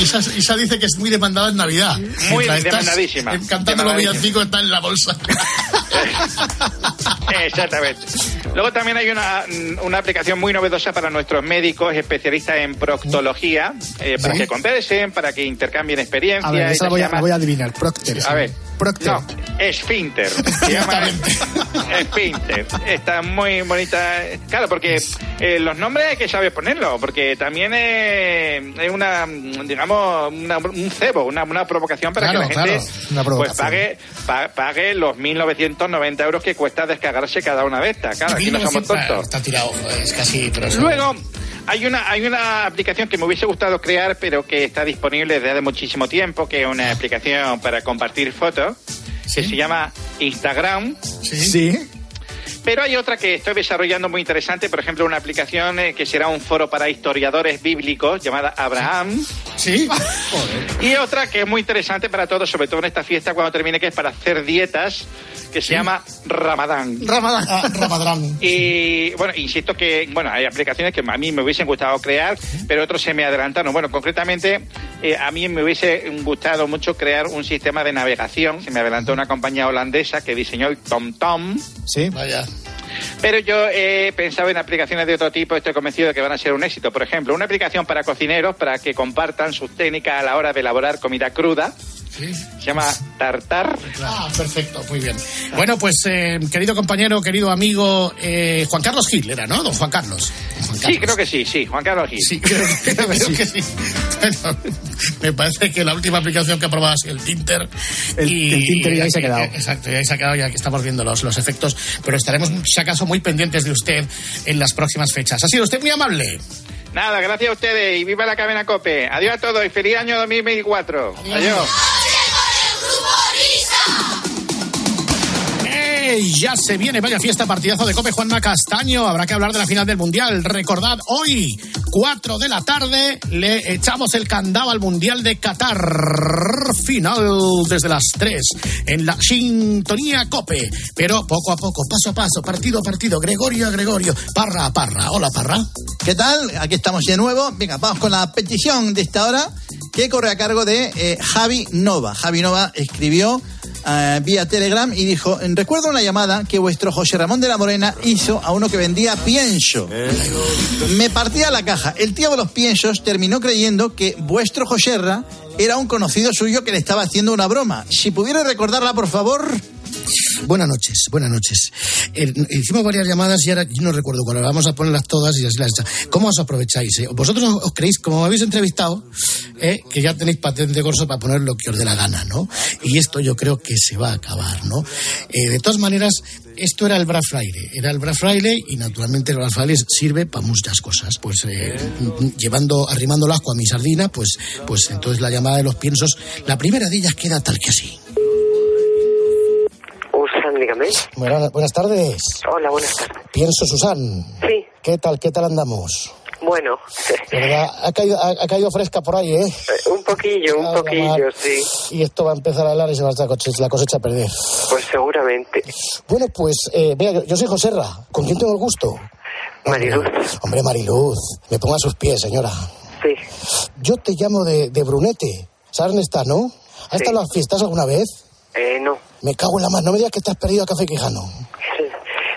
Isa, Isa dice que es muy demandada en Navidad. Muy Mientras estás demandadísima. Cantando los villancicos está en la bolsa. Exactamente. Luego también hay una, una aplicación muy novedosa para nuestros médicos especialistas en proctología, eh, para ¿Sí? que conversen, para que intercambien experiencias. A ver, esa la voy llama- la voy a adivinar. Procter. A ver. Procter. No, esfínter. Se llama esfínter. Está muy bonita. Claro, porque eh, los nombres hay que saber ponerlos, porque también eh, es una, digamos, una- un cebo, una, una provocación para Claro, que la gente claro, pues pague, pa- pague los 1.990 euros que cuesta descargarse cada una de estas. Claro, aquí no somos 1900, tontos. Está tirado, es casi. Luego, hay una, hay una aplicación que me hubiese gustado crear, pero que está disponible desde hace muchísimo tiempo, que es una aplicación para compartir fotos, que se llama Instagram. Sí. Pero hay otra que estoy desarrollando muy interesante, por ejemplo, una aplicación eh, que será un foro para historiadores bíblicos llamada Abraham. Sí. Y otra que es muy interesante para todos, sobre todo en esta fiesta cuando termine, que es para hacer dietas, que se llama Ramadán. Ramadán. Ah, Ramadán. Y bueno, insisto que bueno, hay aplicaciones que a mí me hubiesen gustado crear, pero otros se me adelantaron. Bueno, concretamente, eh, a mí me hubiese gustado mucho crear un sistema de navegación. Se me adelantó una compañía holandesa que diseñó el TomTom. Sí. Vaya. Pero yo he pensado en aplicaciones de otro tipo, estoy convencido de que van a ser un éxito. Por ejemplo, una aplicación para cocineros para que compartan sus técnicas a la hora de elaborar comida cruda. Sí. Se llama Tartar. Ah, perfecto, muy bien. Bueno, pues eh, querido compañero, querido amigo, eh, Juan Carlos Gil era, ¿no? Don Juan Carlos. Sí, creo que sí, sí, Juan Carlos Gil. Sí, creo, creo que sí. Bueno, me parece que la última aplicación que ha probado ha sido el Tinter. El- el Tinter y ahí se ha quedado. Exacto, y ahí se ha quedado, ya que estamos viendo los, los efectos, pero estaremos, si acaso, muy pendientes de usted en las próximas fechas. Ha sido usted muy amable. Nada, gracias a ustedes y viva la cadena COPE. Adiós a todos y feliz año 2024. Adiós. Super Ya se viene, vaya fiesta, partidazo de Cope Juanma Castaño. Habrá que hablar de la final del Mundial. Recordad, hoy, 4 de la tarde, le echamos el candado al Mundial de Qatar. Final desde las 3 en la sintonía Cope. Pero poco a poco, paso a paso, partido a partido, Gregorio a Gregorio, parra a parra. Hola, parra. ¿Qué tal? Aquí estamos de nuevo. Venga, vamos con la petición de esta hora que corre a cargo de eh, Javi Nova. Javi Nova escribió eh, vía Telegram y dijo, recuerdo una llamada que vuestro José Ramón de la Morena hizo a uno que vendía pienso. Me partía la caja. El tío de los piensos terminó creyendo que vuestro Joserra era un conocido suyo que le estaba haciendo una broma. Si pudiera recordarla, por favor. Buenas noches, buenas noches. Eh, hicimos varias llamadas y ahora yo no recuerdo cuál. Vamos a ponerlas todas y así las ¿Cómo os aprovecháis? eh? ¿Vosotros os creéis, como me habéis entrevistado, eh, que ya tenéis patente corso para poner lo que os dé la gana, ¿no? Y esto yo creo que se va a acabar, ¿no? Eh, de todas maneras, esto era el Friday. Era el Friday y naturalmente el Friday sirve para muchas cosas. Pues llevando, arrimando el asco a mi sardina, pues, pues entonces la llamada de los piensos, la primera de ellas queda tal que así. Dígame. Buenas, buenas tardes. Hola, buenas tardes. Pienso, Susan. Sí. ¿Qué tal, qué tal andamos? Bueno, verdad, ha caído, ha, ha caído fresca por ahí, ¿eh? eh, un poquillo, un poquillo, sí. Y esto va a empezar a hablar y se va a la cosecha a perder. Pues seguramente. Bueno, pues, eh, vea, yo, soy Joserra. ¿Con quién tengo el gusto? Mariluz. Hombre, Mariluz. Me ponga a sus pies, señora. Sí. Yo te llamo de, de Brunete. ¿Sabes dónde está, no? ¿Has estado en las fiestas alguna vez? Eh, no. Me cago en la mano. No me digas que te has perdido a Café Quijano.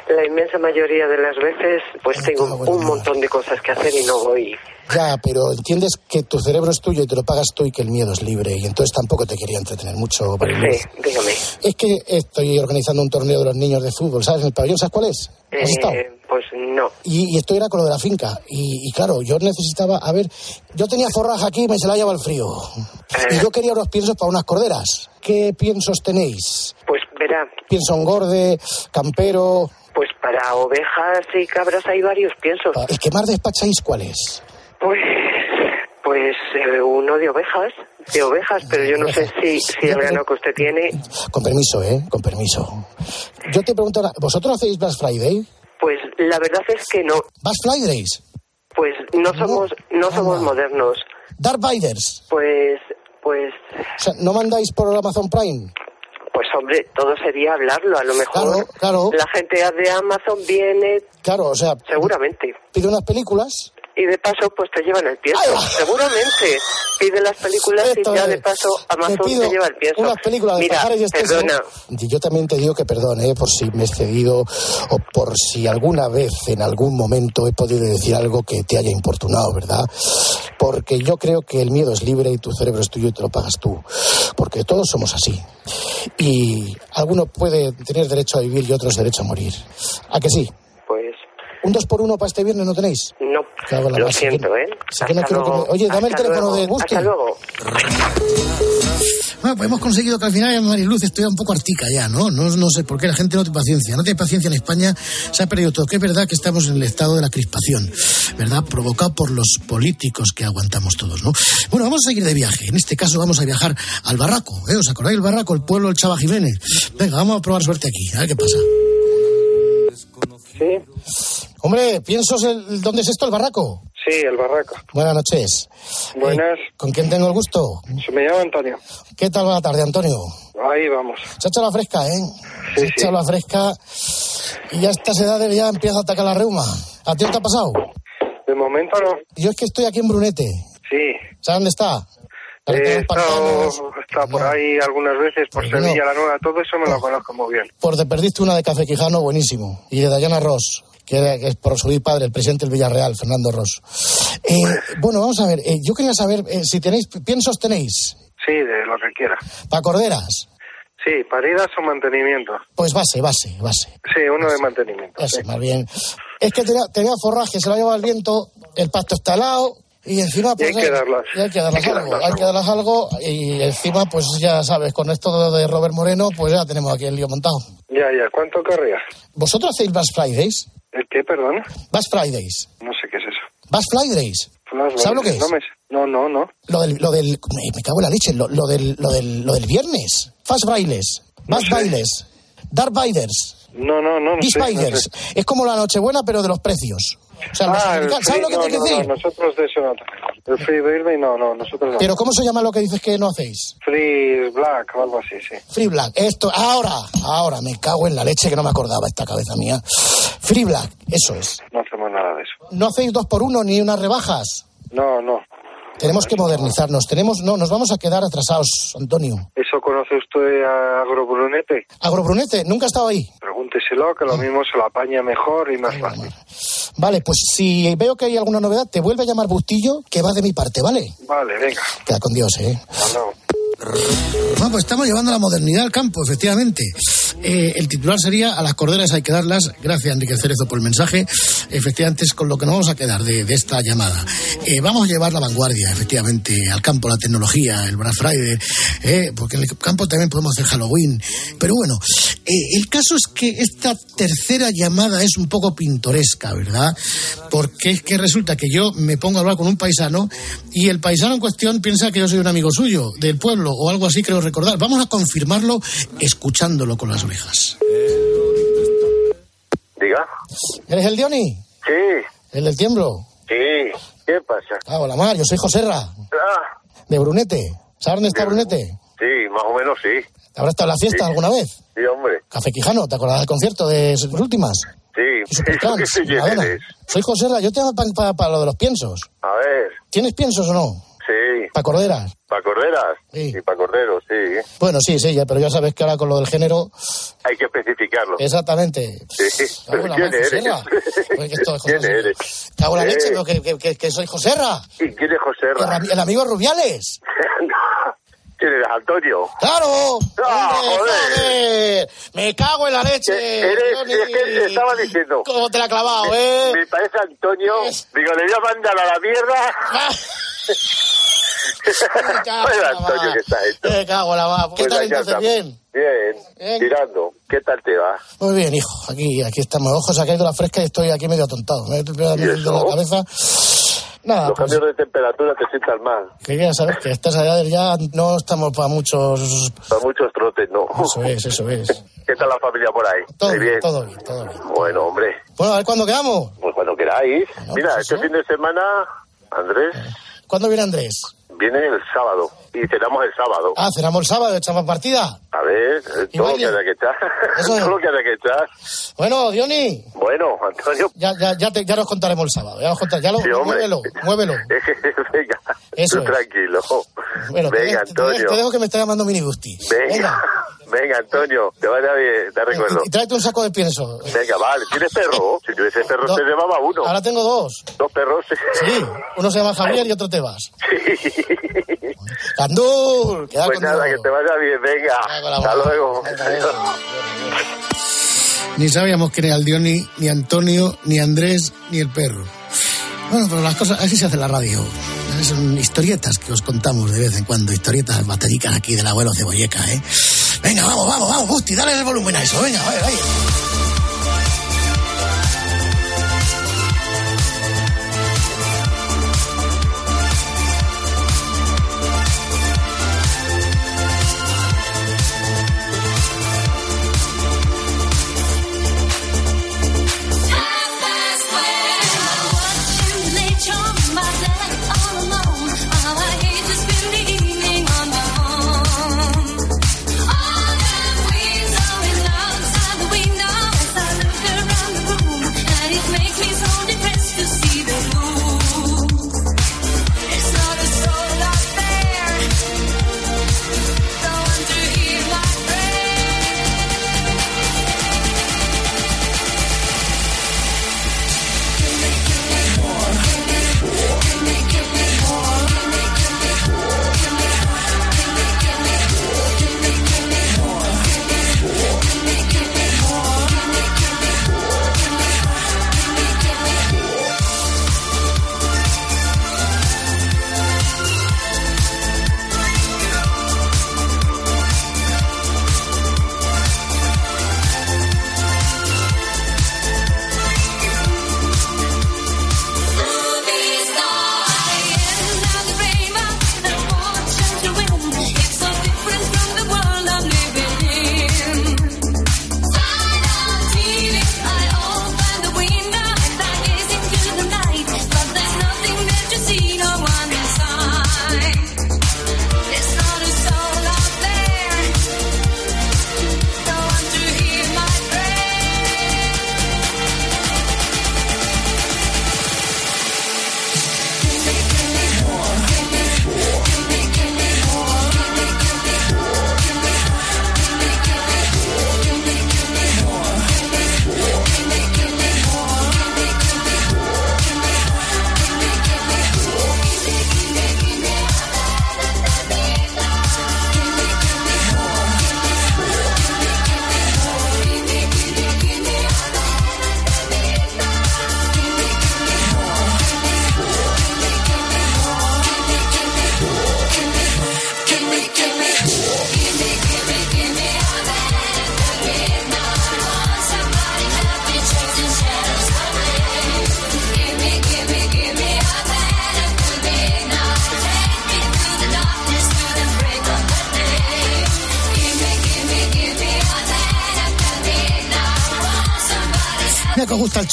La inmensa mayoría de las veces, pues tengo un montón de cosas que hacer y no voy. Ya, pero entiendes que tu cerebro es tuyo y te lo pagas tú y que el miedo es libre. Y entonces tampoco te quería entretener mucho, Mariluz. Sí, dígame. Es que estoy organizando un torneo de los niños de fútbol, ¿sabes? En el pabellón, ¿sabes cuál es? ¿Has estado? Eh, pues no. Y, y esto era con lo de la finca. Y, y claro, yo necesitaba, a ver, yo tenía forraja aquí y me se la lleva el frío. Y yo quería unos piensos para unas corderas. ¿Qué piensos tenéis? Pues verá, Pienso engorde, campero. pues para ovejas y cabras hay varios piensos. ¿El que más despacháis cuál es? Pues, pues eh, uno de ovejas, de ovejas, pero yo no sé si, si el grano que usted tiene. Con permiso, ¿eh? Con permiso. Yo te pregunto ahora, ¿vosotros hacéis Black Friday? Pues la verdad es que no. ¿Black Fridays? Pues no somos, no somos modernos. ¿Darth Vaders? Pues, pues, O sea, ¿no mandáis por Amazon Prime? pues hombre, todo sería hablarlo. A lo mejor Claro, claro. la gente de Amazon viene, Claro, o sea, seguramente. pide unas películas. Y de paso, pues te llevan el pienso. Seguramente. Pide las películas Esto y ya es. de paso Amazon Te lleva el pienso. Unas películas de Mira, y perdona. Y yo también te digo que perdone ¿eh? por si me he excedido o por si alguna vez, en algún momento, he podido decir algo que te haya importunado, ¿verdad? Porque yo creo que el miedo es libre y tu cerebro es tuyo y te lo pagas tú. Porque todos somos así. Y alguno puede tener derecho a vivir y otros derecho a morir. ¿A que sí? Pues ¿Un dos por uno para este viernes no tenéis? Cago la Lo siento, que- ¿eh? sí que no que me-. Oye, dame el teléfono luego. de Gusti. Hasta luego. Bueno, pues hemos conseguido que al final Mariluz estoy un poco artica ya, ¿no? ¿no? No sé por qué la gente no tiene paciencia. No tiene paciencia en España, se ha perdido todo. Que es verdad que estamos en el estado de la crispación, ¿verdad? Provocado por los políticos que aguantamos todos, ¿no? Bueno, vamos a seguir de viaje. En este caso vamos a viajar al Barraco, ¿eh? ¿Os acordáis del Barraco, el pueblo del Chava Jiménez? Venga, vamos a probar suerte aquí, a ver qué pasa. Sí. Hombre, ¿piensos el, dónde es esto, el barraco? Sí, el barraco. Buenas noches. Buenas. Eh, ¿Con quién tengo el gusto? Se me llama Antonio. ¿Qué tal va la tarde, Antonio? Ahí vamos. Se ha hecho la fresca, ¿eh? Sí, Se ha hecho la fresca y ya a estas edades ya empieza a atacar la reuma. ¿A ti no te ha pasado? De momento no. Yo es que estoy aquí en Brunete. Sí. ¿Sabes dónde está? Estado por ahí algunas veces, por Pues no. Sevilla, la Nueva, todo eso me lo conozco muy bien. Pues te perdiste una de Café Quijano, buenísimo. Y de Dayana Ross, que, es por su padre, el presidente del Villarreal, Fernando Ross. Eh, bueno, vamos a ver. eh, yo quería saber eh, si tenéis, piensos tenéis, Sí, de lo que quiera. para corderas. Sí, paridas o mantenimiento. Pues base, base, base. Sí, uno de mantenimiento. Eso, más bien. Es que tenía, tenía forraje, se lo ha llevado el viento, el pasto está helado y encima Y pues hay que darlas. y hay que darlas Hay que algo, darlas hay que darlas algo y encima pues ya sabes, con esto de Robert Moreno pues ya tenemos aquí el lío montado. Ya, ya. ¿Cuánto querrías? ¿Vosotros hacéis Bass Fridays? ¿El qué, perdona? Bass Fridays. No sé qué es eso. Bass Fridays. ¿Sabes lo que es? No, me no, no, no. Lo del, lo del, me, cago en la leche, lo, lo del, lo del, lo del viernes. Fast Bailes, Bass Bailes, Dark Biders, No, no, no. no sé, no sé. Es como la Nochebuena pero de los precios. O sea, Ah, el americanos- free, ¿sabes lo que no, te quiero no, decir? no, nosotros de eso no. El Free Birthday, no, no, nosotros no. Pero ¿cómo se llama lo que dices que no hacéis? Free Black o algo así, sí. Free Black. Esto, ahora, ahora, me cago en la leche que no me acordaba esta cabeza mía. Free Black, eso es. No hacemos nada de eso. No hacéis dos por uno ni unas rebajas. No, no. Tenemos que modernizarnos. Tenemos, no, nos vamos a quedar atrasados, Antonio. ¿Eso conoce usted a Agrobrunete? Agrobrunete, nunca he estado ahí. Pregúnteselo, que lo mismo se lo apaña mejor y más fácil. Vale, pues si veo que hay alguna novedad, te vuelve a llamar Bustillo, que va de mi parte, ¿vale? Vale, venga. Queda con Dios, ¿eh? Luego. Bueno, pues estamos llevando la modernidad al campo, efectivamente. Eh, el titular sería A las corderas hay que darlas. Gracias, Enrique Cerezo, por el mensaje. Efectivamente, es con lo que nos vamos a quedar de, esta llamada. Eh, vamos a llevar la vanguardia, efectivamente, al campo, la tecnología, el Black Friday, eh, porque en el campo también podemos hacer Halloween. Pero bueno, el caso es que esta tercera llamada es un poco pintoresca, ¿verdad? Porque es que resulta que yo me pongo a hablar con un paisano y el paisano en cuestión piensa que yo soy un amigo suyo, del pueblo o algo así, creo recordar. Vamos a confirmarlo escuchándolo con las orejas. Diga. ¿Eres el Dioni? Sí, ¿El del tiemblo? sí. ¿Qué pasa? Ah, hola, Mar, yo soy Joserra, Ah, de Brunete. ¿Sabes dónde está Brunete? sí, más o menos sí. ¿Habrás estado en la fiesta Sí. alguna vez? Sí, hombre. Café Quijano, ¿te acuerdas del concierto de sus últimas? Sí. Supertrans, ¿Qué sé quién Madonna. eres? Soy Joserra, yo te llamo para lo de los piensos. A ver, ¿Tienes piensos o no? Sí. ¿Para corderas? ¿Para corderas? Sí. Y para corderos, sí. Bueno, sí, sí, ya, pero ya sabes que ahora con lo del género, Hay que especificarlo. Exactamente. Sí. ¿Pero quién eres? Joserra. Pues esto es ¿Quién Joserra. eres? Cago en la Eh, leche, pero que, que, que, que soy Joserra. ¿Y quién es José El, amigo Rubiales. ¿Quién eres, Antonio? ¡Claro! ¡Ah, ¡Hombre, joder! joder! ¡Me cago en la leche! Eres, Johnny! es que te estaba diciendo. ¿Cómo te la ha clavado, eh? Me parece Antonio. Digo, le voy a mandar a la mierda. Antonio. ¿qué está hecho? Me cago la ma. ¿Qué Pues tal entonces? Bien. Bien, Bien. tirando. ¿Qué tal te va? Muy bien, hijo. Aquí, aquí estamos. Ojos, ha caído la fresca y estoy aquí medio atontado. Me he pegado ¿Y de eso? la cabeza. Nada, Los pues, cambios de temperatura te sientan mal. que ya sabes que a estas edades ya no estamos para muchos... Para muchos trotes, no. Eso es, eso es. ¿Qué tal la familia por ahí? Todo ¿Estáis bien, todo bien, todo bien. Bueno, hombre, Bueno, a ver cuándo quedamos. pues cuando queráis. Mira, este fin de semana, Andrés, ¿Cuándo viene Andrés? Viene el sábado y cenamos el sábado. Ah, cenamos el sábado, echamos partida. A ver, eh, Y todo lo que haya que echar. Eso es. todo lo que haya que echar. Bueno, Diony, Bueno, Antonio, ya, ya, ya, te- ya nos contaremos el sábado. Ya nos contar- ya lo, Sí, muévelo, muévelo. venga, Eso tú es. tranquilo. Bueno, te, venga, dejo- te dejo- Antonio. te dejo que me está llamando Minibusti. Venga, venga, Antonio, te vaya bien, te recuerdo. Y tráete un saco de pienso. Venga, vale, ¿tienes perro? Si tuviese perro No. te llevaba uno. Ahora tengo dos. Dos perros. Sí, uno se llama Javier y otro Tebas. Queda Pues nada, que te vaya bien, venga. Hasta luego. Ni sabíamos quién era el Diony, ni Antonio, ni Andrés, ni el perro. Bueno, pero las cosas, así se hace la radio. Son historietas que os contamos de vez en cuando, historietas batallicas aquí del abuelo Cebolleca, ¿eh? Venga, vamos, vamos, vamos, Busti, dale el volumen a eso, venga, vaya, vaya.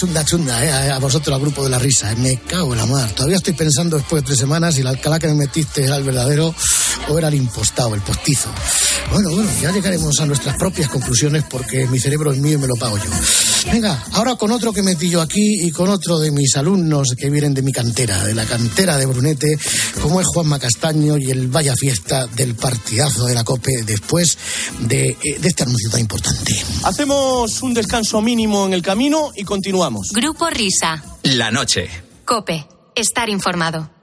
Chunda chunda, eh, a, vosotros, al grupo de la risa. eh, Me cago en la mar. Todavía estoy pensando después de tres semanas si el alcalá que me metiste era el verdadero o era el impostado, el postizo. Bueno, bueno, ya llegaremos a nuestras propias conclusiones porque mi cerebro es mío y me lo pago yo. Venga, ahora con otro que metí yo aquí y con otro de mis alumnos que vienen de mi cantera, de la cantera de Brunete, como es Juanma Castaño y el vaya fiesta del partidazo de la COPE después de, eh, de este anuncio tan importante. Hacemos un descanso mínimo en el camino y continuamos. Grupo Risa. La noche. Cope. Estar informado.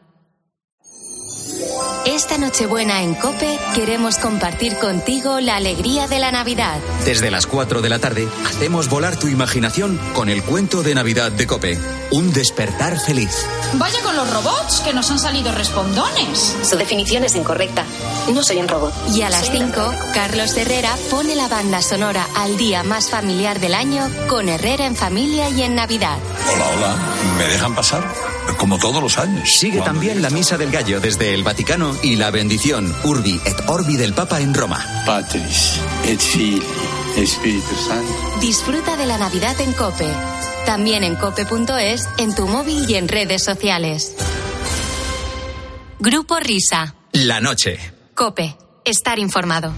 Esta Nochebuena en Cope queremos compartir contigo la alegría de la Navidad. Desde las 4 de la tarde hacemos volar tu imaginación con el cuento de Navidad de Cope. Un despertar feliz. Vaya con los robots, que nos han salido respondones. Su definición es incorrecta. No soy un robot. Y a las 5, Carlos Herrera pone la banda sonora al día más familiar del año con Herrera en familia y en Navidad. Hola, hola. ¿Me dejan pasar? Como todos los años. Sigue también la Misa del Gallo desde el Vaticano y la bendición Urbi et Orbi del Papa en Roma. Patris et Filii Espíritu Santo. Disfruta de la Navidad en Cope. También en cope.es, en tu móvil y en redes sociales. Grupo Risa. La noche. Cope. Estar informado.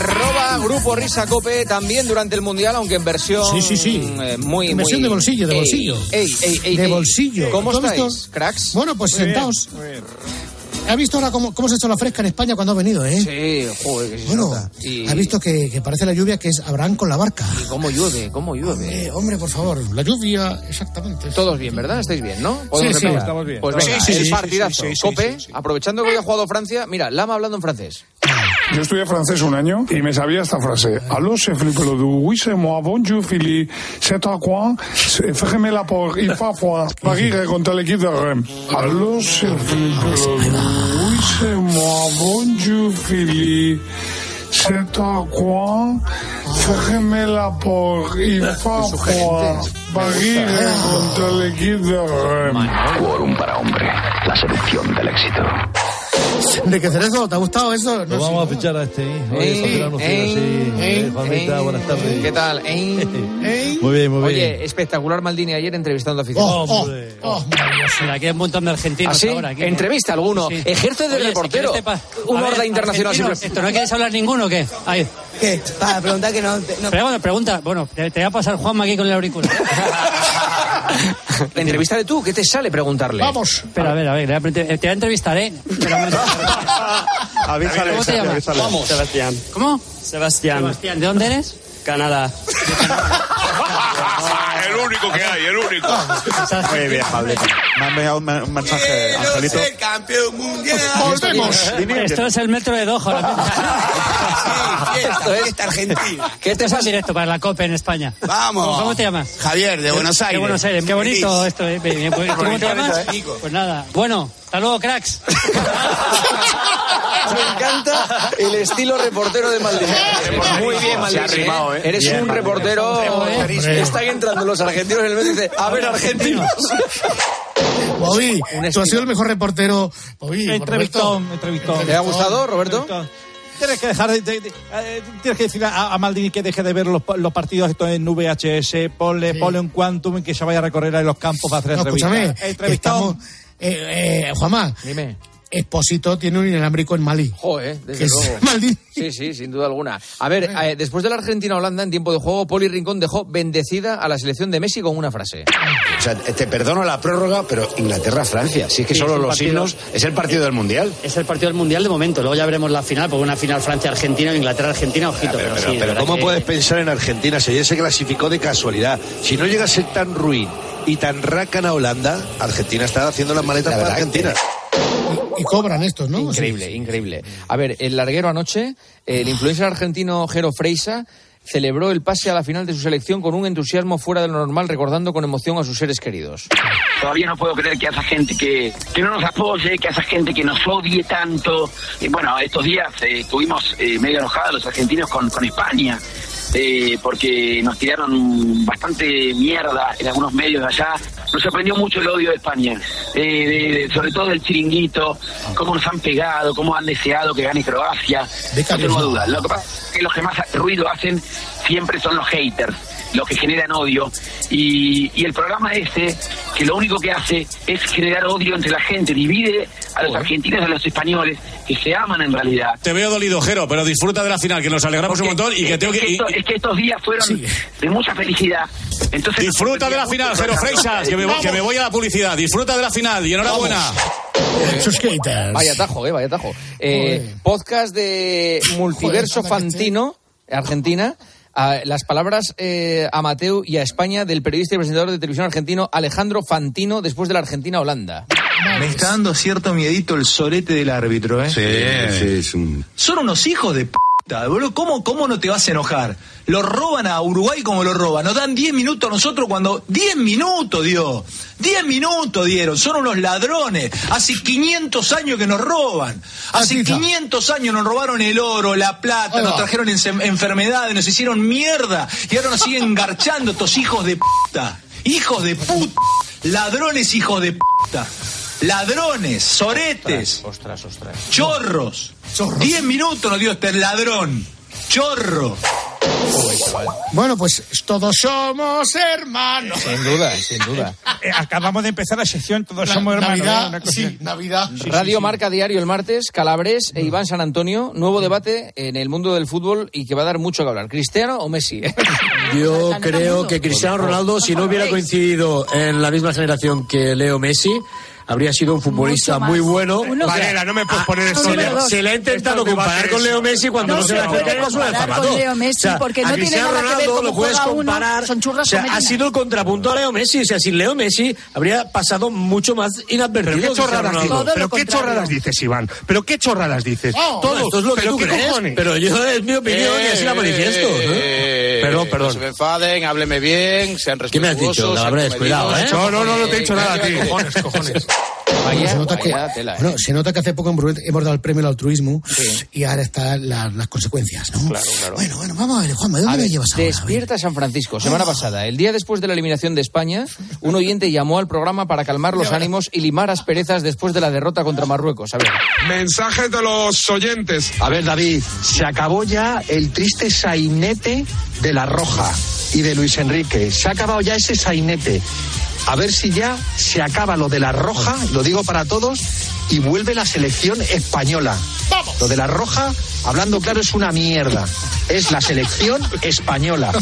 Arroba Grupo Risa Cope también durante el Mundial, aunque en versión Sí, sí, sí. eh, muy, En versión muy- de bolsillo, de Ey, bolsillo. ey, ey, ey, de ey. bolsillo. ¿Cómo ¿Tú has estáis, visto? cracks? Bueno, pues Muy bien, sentaos. ¿Has visto ahora cómo, cómo se ha hecho la fresca en España cuando ha venido, eh? Sí, joder, que sí se Bueno, nota. Y- has visto que, que parece la lluvia que es Abraham con la barca. ¿Y cómo llueve? ¿Cómo llueve? Eh, hombre, por favor, la lluvia, exactamente. Todos bien, ¿verdad? ¿Estáis bien, no? Sí, ¿Podemos sí, estamos bien. Pues venga, Sí, sí, el sí, partidazo. sí, sí, sí, Cope, sí, sí. aprovechando que hoy ha jugado Francia, mira, Lama hablando en francés. Yo estudié francés un año y me sabía esta frase. Allo, c'est Philippe Ledoux. Oui, c'est moi. Bonjour, Philippe. C'est à quoi? Fais-me la por. Il fa froid. Paris contre l'équipe de Rennes. Allo, c'est Philippe Ledoux. Oui, c'est moi. Bonjour, Philippe. C'est à quoi? Fais-me la por. Il fa froid. Paris contra l'équipe de Rennes. Quórum para hombre, la selección del éxito. Enrique Cerezo, ¿te ha gustado eso? Lo vamos a fichar a este. ¿eh? Oye, Ey, José Anuncio, ey, sí. ey, Eh, Juanita, ey, buenas tardes. ¿Qué tal? Ey, ey. Muy bien, muy bien. Oye, espectacular Maldini ayer entrevistando a aficionados. Oh, oh, Mira, aquí hay un montón de argentinos ¿Ah, sí? ahora. aquí. Entrevista alguno. Sí. Ejerce de Oye, si reportero. pa- Un A ver, orden internacional siempre- ¿Esto no quieres hablar ninguno o qué? Ahí. ¿Qué? Para preguntar que no. no- Pero bueno, pregunta. Bueno, te, te voy a pasar Juanma aquí con el auricular. Entrevístale tú, ¿qué te sale preguntarle? Vamos. Espera, a ver, a ver, te voy a entrevistar, ¿eh? Pero me- Avísale, ¿Cómo te llamas? avísale. Vamos. Sebastián. ¿Cómo? Sebastián. Sebastián, ¿de dónde eres? Canadá. el único que hay, el único. Muy bien, Pablito. Me han enviado un me- un mensaje, Angelito. campeón mundial. Volvemos. Esto es el metro de Doha. ahora mismo. Esto es esta Argentina. Que es en directo para la COPE en España. Vamos. ¿Cómo, cómo te llamas? Javier, de Buenos Aires. De Buenos Aires. Qué bonito esto. eh. Bien, bien, pues, ¿tú ¿Cómo te llamas? Nico. Pues nada. Bueno, hasta luego, cracks. Me encanta el estilo reportero de Maldini. Muy bien, Maldini. Se ha rimado, ¿eh? Eres Bien, un reportero. Están entrando los argentinos en el medio y dice, a ver, argentinos. Bobby, tú has sido el mejor reportero. Bobby, Entrevistón, entrevistón. ¿Te ha gustado, Roberto? Tienes que dejar de, de- de- eh, tienes que decir a, a Maldini que deje de ver los, los partidos estos en VHS, ponle, ponle un quantum y que se vaya a recorrer en los campos para hacer No, entrevistas. escúchame, Entrevistón. estamos... Eh, eh, Juanma, Dime. Esposito tiene un inalámbrico en Mali. Joder, desde es luego. Sí, sí, sin duda alguna. A ver, eh, después de la Argentina-Holanda en tiempo de juego, Poli Rincón dejó bendecida a la selección de Messi con una frase. O sea, te perdono la prórroga, pero Inglaterra-Francia, si es que Sí, solo es los partido- signos es el partido del Mundial. Es el partido del Mundial de momento. Luego ya veremos la final, porque una final Francia-Argentina o Inglaterra-Argentina, ojito. Pero, Pero, pero, sí, pero ¿cómo que- puedes pensar en Argentina si ayer se clasificó de casualidad? Si no llega a ser tan ruin y tan rácana Holanda, Argentina está haciendo las maletas para Argentina. Y cobran estos, ¿no? Increíble, increíble. A ver, el larguero anoche, el influencer argentino Jero Freisa celebró el pase a la final de su selección con un entusiasmo fuera de lo normal, recordando con emoción a sus seres queridos. Todavía no puedo creer que a esa gente que, que no nos apoye, que a esa gente que nos odie tanto. Y bueno, estos días eh, estuvimos eh, medio enojados los argentinos con, con España, eh, porque nos tiraron bastante mierda en algunos medios de allá. Nos sorprendió mucho el odio de España, eh, de- sobre todo del chiringuito, cómo nos han pegado, cómo han deseado que gane Croacia. No tengo duda. Lo que pasa es que los que más ruido hacen siempre son los haters los que generan odio. Y, y el programa este, que lo único que hace es generar odio entre la gente, divide a los argentinos y a los españoles, que se aman en realidad. Te veo dolido, Jero, pero disfruta de la final, que nos alegramos un montón y que tengo es, que... que y- esto- es que estos días fueron de mucha felicidad. Entonces, Disfruta de la final, Jero Freisas, que me, voy- que me voy a la publicidad. Disfruta de la final y enhorabuena. Vaya tajo, eh, vaya tajo. Eh, podcast de Multiverso Fantino, Argentina. A las palabras eh, a Mateo y a España del periodista y presentador de televisión argentino Alejandro Fantino después de la Argentina-Holanda. Me está dando cierto miedito el sorete del árbitro, ¿eh? Sí, es un... Son unos hijos de p***, boludo. ¿Cómo, ¿Cómo no te vas a enojar? Lo roban a Uruguay como lo roban. Nos dan 10 minutos a nosotros cuando... 10 minutos dio. 10 minutos dieron. Son unos ladrones. Hace 500 años que nos roban. Hace 500 años nos robaron el oro, la plata, nos trajeron enfermedades, nos hicieron mierda. Y ahora nos siguen garchando estos hijos de puta. Hijos de puta. Ladrones hijos de puta. Ladrones, soretes, Ostras, ostras. chorros. Diez minutos nos dio este ladrón. Chorro. Bueno, pues todos somos hermanos. Sin duda, sin duda. Eh, acabamos de empezar la sección Todos La- somos hermanos. Navidad, ¿eh? Sí, Navidad. Radio Marca Diario el martes, Calabres e Iván San Antonio, nuevo debate en el mundo del fútbol y que va a dar mucho que hablar. ¿Cristiano o Messi? Yo creo que Cristiano Ronaldo, si no hubiera coincidido en la misma generación que Leo Messi, habría sido un futbolista muy bueno. Varela, no me puedes poner se, esto. se le ha intentado comparar con Leo Messi cuando no, No se le acerca era su comparar zapato. con Leo Messi, porque no tiene nada que ver lo puedes comparar. son churras o sea, ha sido el contrapunto a Leo Messi. O sea, sin Leo Messi habría pasado mucho más inadvertido. Pero qué chorradas dices, pero qué chorradas dices, Iván. Pero qué chorradas dices. Todo. esto es lo que tú crees, cojones. pero yo es mi opinión y así la manifiesto. Eh, Perdón, No perdón. se me enfaden, hábleme bien, sean ¿Qué me has dicho, respetuosos. Cuidado, ¿eh? No, no, no, no te he dicho nada a ti. Cojones, cojones. Vaya, se nota que, tela, ¿eh? bueno, se nota que hace poco hemos hemos dado el premio al altruismo y ahora están la- las consecuencias, ¿no? Claro, claro. Bueno, bueno, vamos a ver, Juanma, ¿de A dónde me ver, llevas ahora? despierta San Francisco. Semana pasada, el día después de la eliminación de España, un oyente llamó al programa para calmar los ánimos y limar asperezas después de la derrota contra Marruecos. A ver. Mensajes de los oyentes. A ver, David, se acabó ya el triste sainete de la Roja y de Luis Enrique. Se ha acabado ya ese sainete. A ver si ya se acaba lo de la Roja, lo digo para todos, y vuelve la selección española. Lo de la Roja, hablando claro, es una mierda. Es la selección española.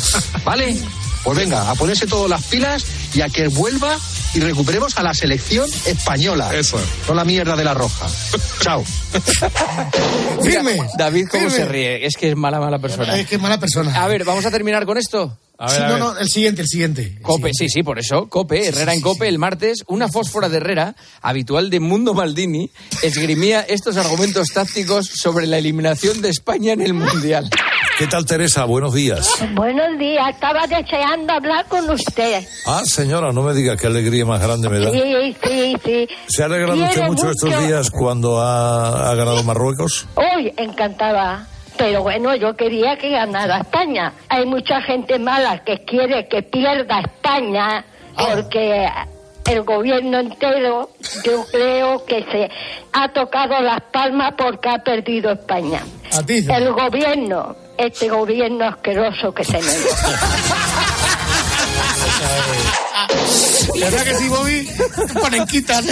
¿Vale? Pues venga, a ponerse todas las pilas y a que vuelva y recuperemos a la selección española. Eso. No la mierda de la Roja. Chao. Mira, David, ¿cómo firme. se ríe? Es que es mala, mala persona. Es que es mala persona. A ver, vamos a terminar con esto. Sí, no, no, el siguiente, el siguiente. Cope, sí, sí, por eso. Cope, Herrera en Cope, el martes, una fósfora de Herrera, habitual de Mundo Maldini, esgrimía estos argumentos tácticos sobre la eliminación de España en el Mundial. ¿Qué tal, Teresa? Buenos días. Buenos días, estaba deseando hablar con usted. Ah, señora, no me diga qué alegría más grande me da. Sí, sí, sí. ¿Se ha alegrado usted mucho estos días cuando ha, ha ganado Marruecos? Hoy encantada. Pero bueno, yo quería que ganara España. Hay mucha gente mala que quiere que pierda España porque el gobierno entero, yo creo que se ha tocado las palmas porque ha perdido España. A ti, El gobierno, este gobierno asqueroso que tenemos. ¿Verdad que sí, Bobby? Panenquitas.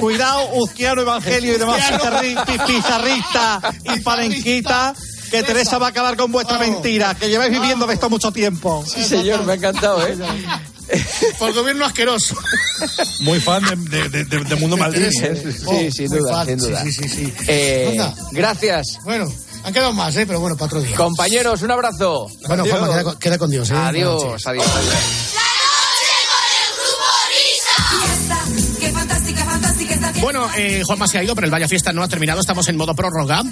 Cuidado, Uzquiano Evangelio y demás pizarri- pi- pizarrista y palenquita, que Teresa va a acabar con vuestra mentira, que lleváis viviendo de esto mucho tiempo. Sí, señor, me ha encantado, ¿eh? Por gobierno asqueroso. Muy fan de, de- de- de Mundo Maldini. ¿eh? Sí, sin muy duda, fan, sin duda. Sí, sí, sí. sí. Eh, gracias. Bueno, han quedado más, ¿eh? Pero bueno, para otro día. Compañeros, un abrazo. Bueno, Adiós. Juanma, queda, con- queda con Dios, ¿eh? Buenas Adiós, noches. adiós, adiós. Qué fantástica, fantástica esta fiesta. Bueno, eh, Juanma se ha ido, pero el Vaya Fiesta no ha terminado. Estamos en modo prórroga.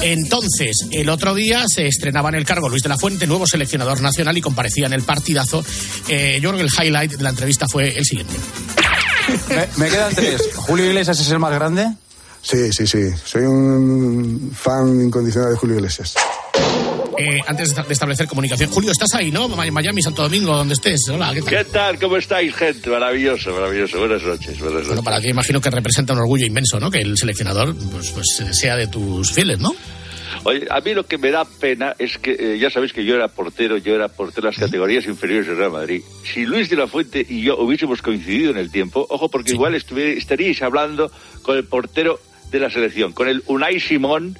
Entonces, el otro día se estrenaba en el cargo Luis de la Fuente, nuevo seleccionador nacional, y comparecía en el partidazo. Eh, yo creo que el highlight de la entrevista fue el siguiente. Me, me quedan tres. ¿Julio Iglesias es el más grande? Sí, sí, sí. Soy un fan incondicional de Julio Iglesias. Eh, antes de establecer comunicación. Julio, estás ahí, ¿no? Miami, Santo Domingo, donde estés. Hola, ¿qué tal? ¿Qué tal? ¿Cómo estáis, gente? Maravilloso, maravilloso. Buenas noches, buenas noches. Bueno, para ti imagino que representa un orgullo inmenso, ¿no? Que el seleccionador pues, pues, sea de tus fieles, ¿no? Oye, a mí lo que me da pena es que eh, ya sabéis que yo era portero, yo era portero en las categorías inferiores del Real Madrid. Si Luis de la Fuente y yo hubiésemos coincidido en el tiempo, ojo, porque igual estuvi- estaríais hablando con el portero de la selección, con el Unai Simón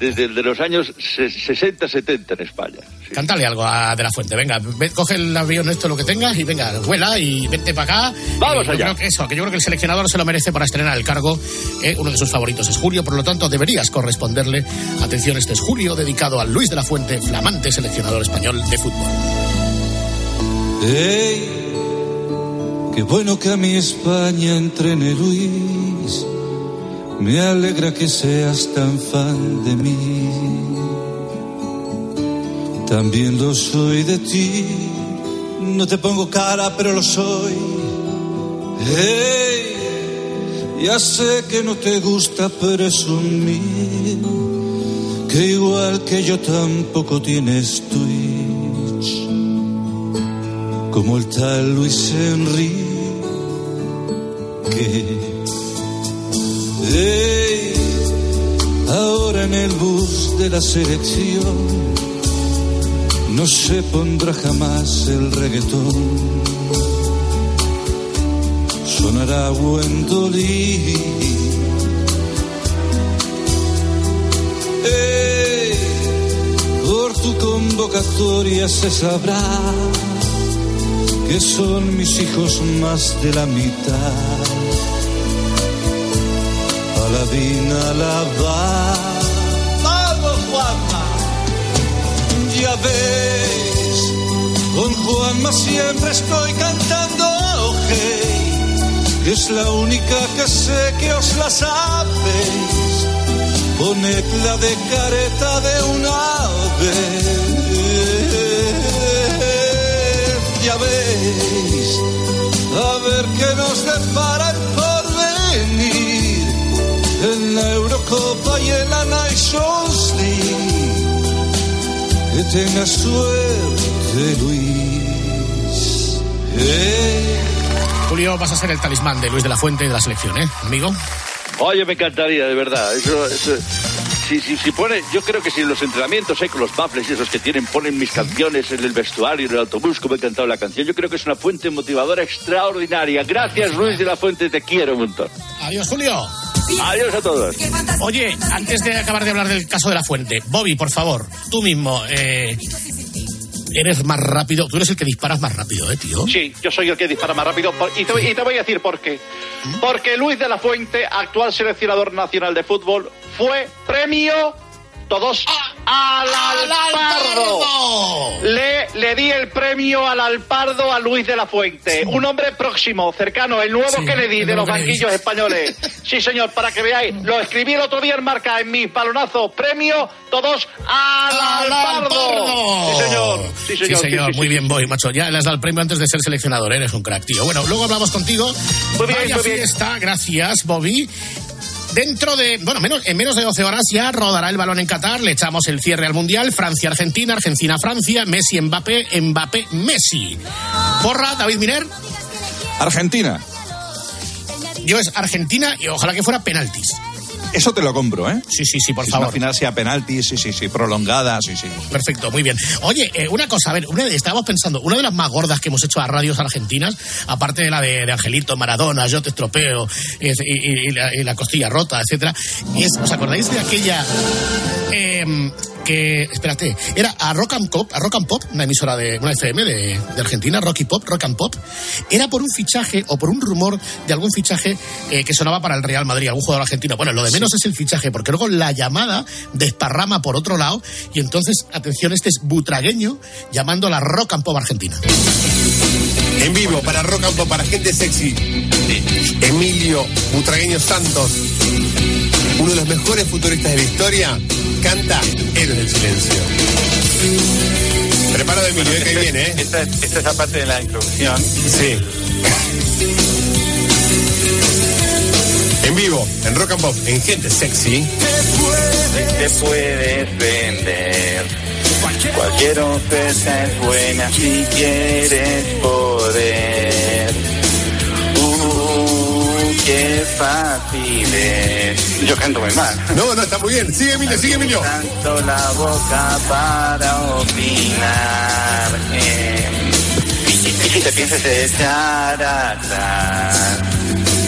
desde de los años 60-70 en España. Cántale algo a De La Fuente. Venga, ve- coge el avión esto, lo que tengas, y venga, vuela y vente para acá. Vamos Eh, yo allá. creo que eso, que yo creo que el seleccionador se lo merece para estrenar el cargo. Eh, uno de sus favoritos es Julio, por lo tanto deberías corresponderle. Atención, este es Julio, dedicado a Luis de la Fuente, flamante seleccionador español de fútbol. ¡Ey! Qué bueno que a mi España entrene Luis. Me alegra que seas tan fan de mí. También lo soy de ti. No te pongo cara, pero lo soy. ¡Ey! Ya sé que no te gusta presumir. Que igual que yo tampoco tienes Twitch como el tal Luis Enrique. Ey, ahora de la selección no se pondrá jamás el reggaetón. Sonará buen dolí. Eh, por tu convocatoria se sabrá que son mis hijos más de la mitad. Paladina la va. ¡Vamos, Juanma! Ya ves, con Juanma siempre estoy cantando, hey, que es la única que sé que os la sabéis. Ponedla de careta de una vez. Ya veis, a ver qué nos depara En la Nations League. Que tenga suerte, Luis. Eh. Julio, vas a ser el talismán de Luis de la Fuente de la selección, ¿eh, amigo? Oye, me encantaría, de verdad. Eso, eso- si, si, si pone, yo creo que si en los entrenamientos, eh, con los baffles y esos que tienen, ponen mis canciones en el vestuario, en el autobús, como he cantado la canción, yo creo que es una fuente motivadora extraordinaria. Gracias, Luis de la Fuente, te quiero un montón. Adiós, Julio. Adiós a todos. Oye, antes de acabar de hablar del caso de la fuente, Bobby, por favor, tú mismo, eh, eres más rápido, tú eres el que disparas más rápido, ¿eh, tío? Sí, yo soy el que dispara más rápido por- y, te, voy- y te voy a decir por qué. Porque Luis de la Fuente, actual seleccionador nacional de fútbol, fue premio todos al Alpardo. Le, le di el premio al Alpardo a Luis de la Fuente. Un hombre próximo, cercano, el nuevo Sí, de los banquillos españoles. Sí, señor, para que veáis. Lo escribí el otro día en marca en mis balonazos. Premio todos al Alpardo. Sí, señor. Sí, señor. Sí, señor, muy bien, Boy, macho. Ya le has dado el premio antes de ser seleccionador, eres un crack, tío. Bueno, luego hablamos contigo. Muy bien, Vaya muy bien. fiesta, gracias, Bobby. Dentro de, bueno, menos, en menos de 12 horas ya rodará el balón en Qatar, le echamos el cierre al Mundial, Francia-Argentina, Argentina-Francia, Messi-Mbappé, Mbappé-Messi. Porra, David Miner, Argentina. yo es Argentina y ojalá que fuera penaltis. Eso te lo compro, ¿eh? Sí, sí, sí, por Si favor. una final sea penalti, sí, sí, sí, prolongada, sí, sí. Perfecto, muy bien. Oye, eh, una cosa, a ver, una, estábamos pensando, una de las más gordas que hemos hecho a radios argentinas, aparte de la de, de Angelito, Maradona, Yo te estropeo, y, y- y la, y la costilla rota, etcétera, es, ¿os acordáis de aquella em, que, espérate, era a Rock and Pop, a Rock and Pop, una emisora de una FM de, de Argentina, Rocky Pop, Rock and Pop, era por un fichaje o por un rumor de algún fichaje eh, que sonaba para el Real Madrid, algún jugador argentino. Bueno, lo de menos es el fichaje, porque luego la llamada desparrama por otro lado y entonces, atención, este es butragueño llamando a la Rock and Pop Argentina. En vivo, para Rock and Pop, para gente sexy. Emilio Butragueño Santos, uno de los mejores futuristas de la historia, canta Héroes del Silencio. Preparado, Emilio, eh, que ahí viene, ¿eh? Esta, es- esta es la parte de la introducción. Sí. En vivo, en Rock and Pop, en gente sexy. Te puedes vender. Cualquier oferta es buena si quieres poder. Uh, qué fácil es. Yo canto muy mal. No, no, está muy bien. Sigue, Emilio, sigue, Emilio. Tanto la boca para opinar. eh, y, si- y si te piensas echar atrás,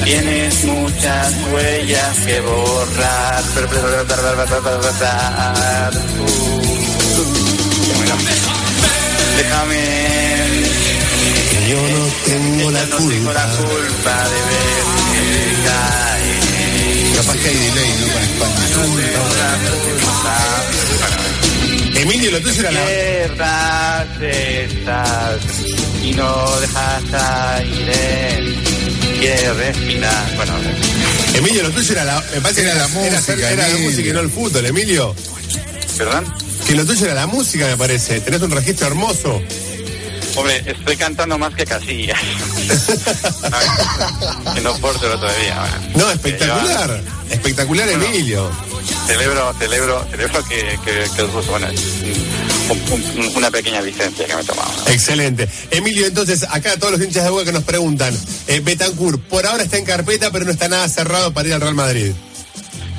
tienes muchas huellas que borrar. Déjame. Yo no tengo la Yo no tengo la culpa de verte caer. Capaz que hay delay, ¿no? Con España. Emilio, lo tuyo era la... Estás y no dejas aire. Bueno, Emilio, lo tuyo era la... Me parece que era la música. Era, la música y no el fútbol, Emilio. ¿Perdón? Que lo tuyo era la música, me parece. Tenés un registro hermoso. Hombre, estoy cantando más que Casillas. que no Portero todavía. bueno. No, espectacular. Espectacular, Emilio. Celebro, celebro, celebro que, que, que. Bueno, una pequeña licencia que me he tomado. Excelente. Emilio, entonces, acá todos los hinchas de Boca que nos preguntan, eh, Betancourt, por ahora está en carpeta, pero no está nada cerrado para ir al Real Madrid.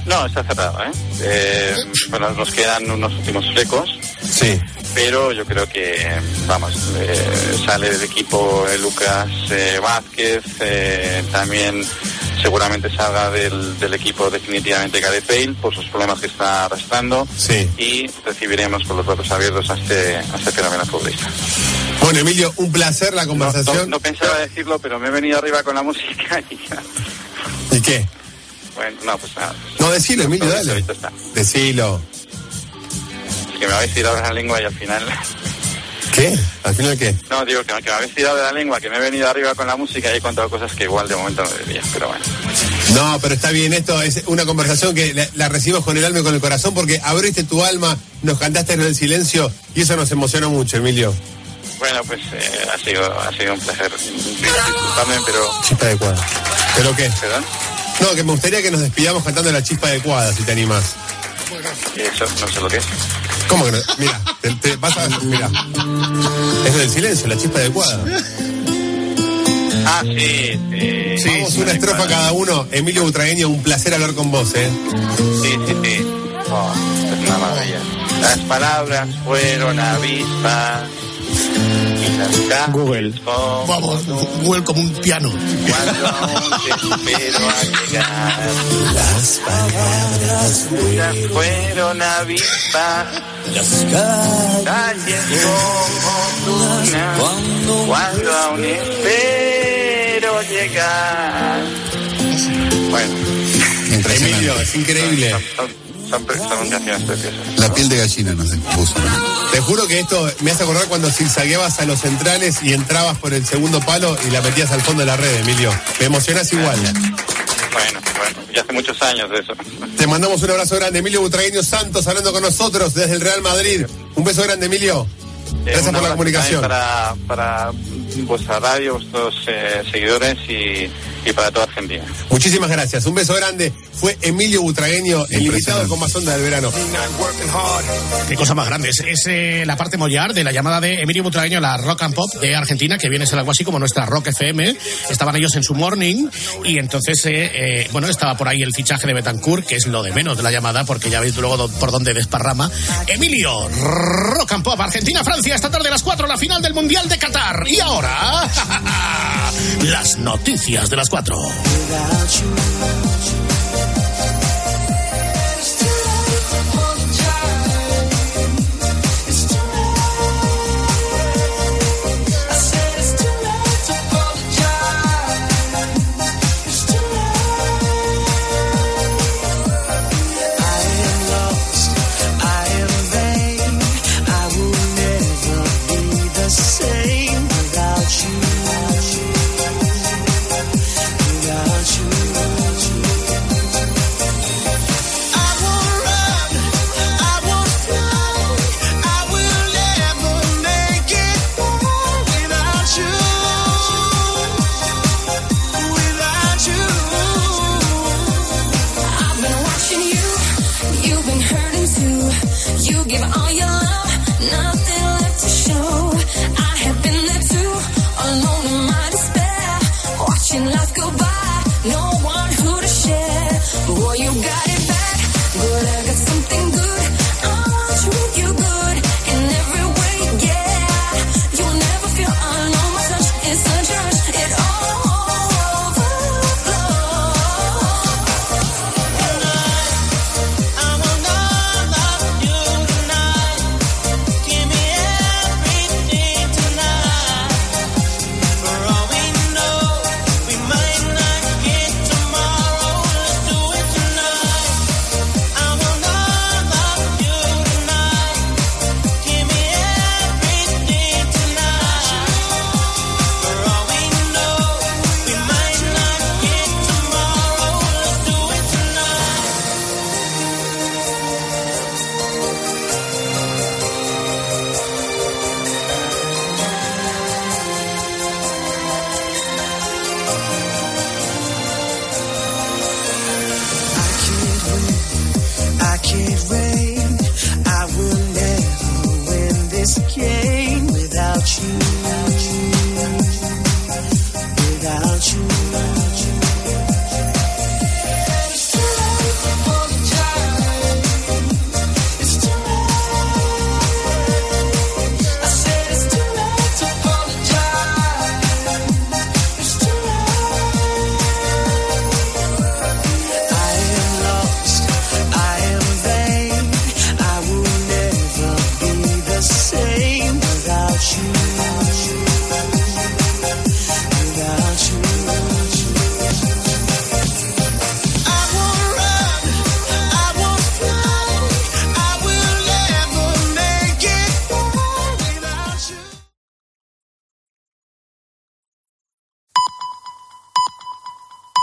No, está cerrado, ¿eh? Eh, Bueno, nos quedan unos últimos flecos. Sí. Pero yo creo que, vamos, eh, sale del equipo eh, Lucas Vázquez, eh, también seguramente salga del, del equipo definitivamente Gareth Bale por sus problemas que está arrastrando. Sí. Y recibiremos con los brazos abiertos a este, a este fenómeno futbolista. Bueno, Emilio, un placer la No, conversación. no pensaba decirlo, pero me he venido arriba con la música y ya. ¿Y qué? Bueno, no, pues nada. No, decilo, Emilio, dale. Decilo. Es que me habéis tirado de la lengua y al final... ¿Qué? ¿Al final qué? No, digo que, que me habéis tirado de la lengua, que me he venido arriba con la música y he contado cosas que igual de momento no debería, pero bueno. No, pero está bien, esto es una conversación que la, la recibimos con el alma y con el corazón porque abriste tu alma, nos cantaste en el silencio y eso nos emociona mucho, Emilio. Bueno, pues eh, ha, sido, ha sido un placer. Disculpadme, pero... Chispa adecuada. ¿Pero qué? ¿Perdón? No, que me gustaría que nos despidamos cantando la chispa adecuada, si te animas. Eso no sé lo que es. ¿Cómo que no? Mira, te, te vas a... Mira. Es del silencio, la chispa adecuada. Ah, sí, sí. Vamos una estrofa cada uno. Emilio Butragueño, un placer hablar con vos, ¿eh? Sí, sí, sí. Oh, es una maravilla. Las palabras fueron avispas Google. Vamos, Google como un piano. cuando aún te espero a llegar. Las palabras fueron avispas calles como dunas cuando aún espero llegar. Bueno. Emilio, es increíble. Canciones preciosas. La piel de gallina nos puso. Te juro que esto me hace acordar cuando zigzagueabas a los centrales y entrabas por el segundo palo y la metías al fondo de la red, Emilio. Me emocionas igual. Bueno, bueno, ya hace muchos años de eso. Te mandamos un abrazo grande, Emilio Butragueño Santos, hablando con nosotros desde el Real Madrid. Un beso grande, Emilio. Gracias Eh, un por la comunicación. Para, para vuestra radio, vuestros eh, seguidores y, y para toda Argentina. Muchísimas gracias. Un beso grande. Fue Emilio Butragueño, el invitado con más onda del verano. Qué cosa más grande. Es, es, eh, la parte mollar de la llamada de Emilio Butragueño, la rock and pop de Argentina, que viene a ser algo así como nuestra rock FM. Estaban ellos en su morning y entonces, eh, eh, bueno, estaba por ahí el fichaje de Betancourt, que es lo de menos de la llamada, porque ya veis luego do- por dónde desparrama. Emilio, rock and pop, Argentina-Francia, esta tarde a las 4, la final del Mundial de Qatar. Y ahora, las noticias de las 4.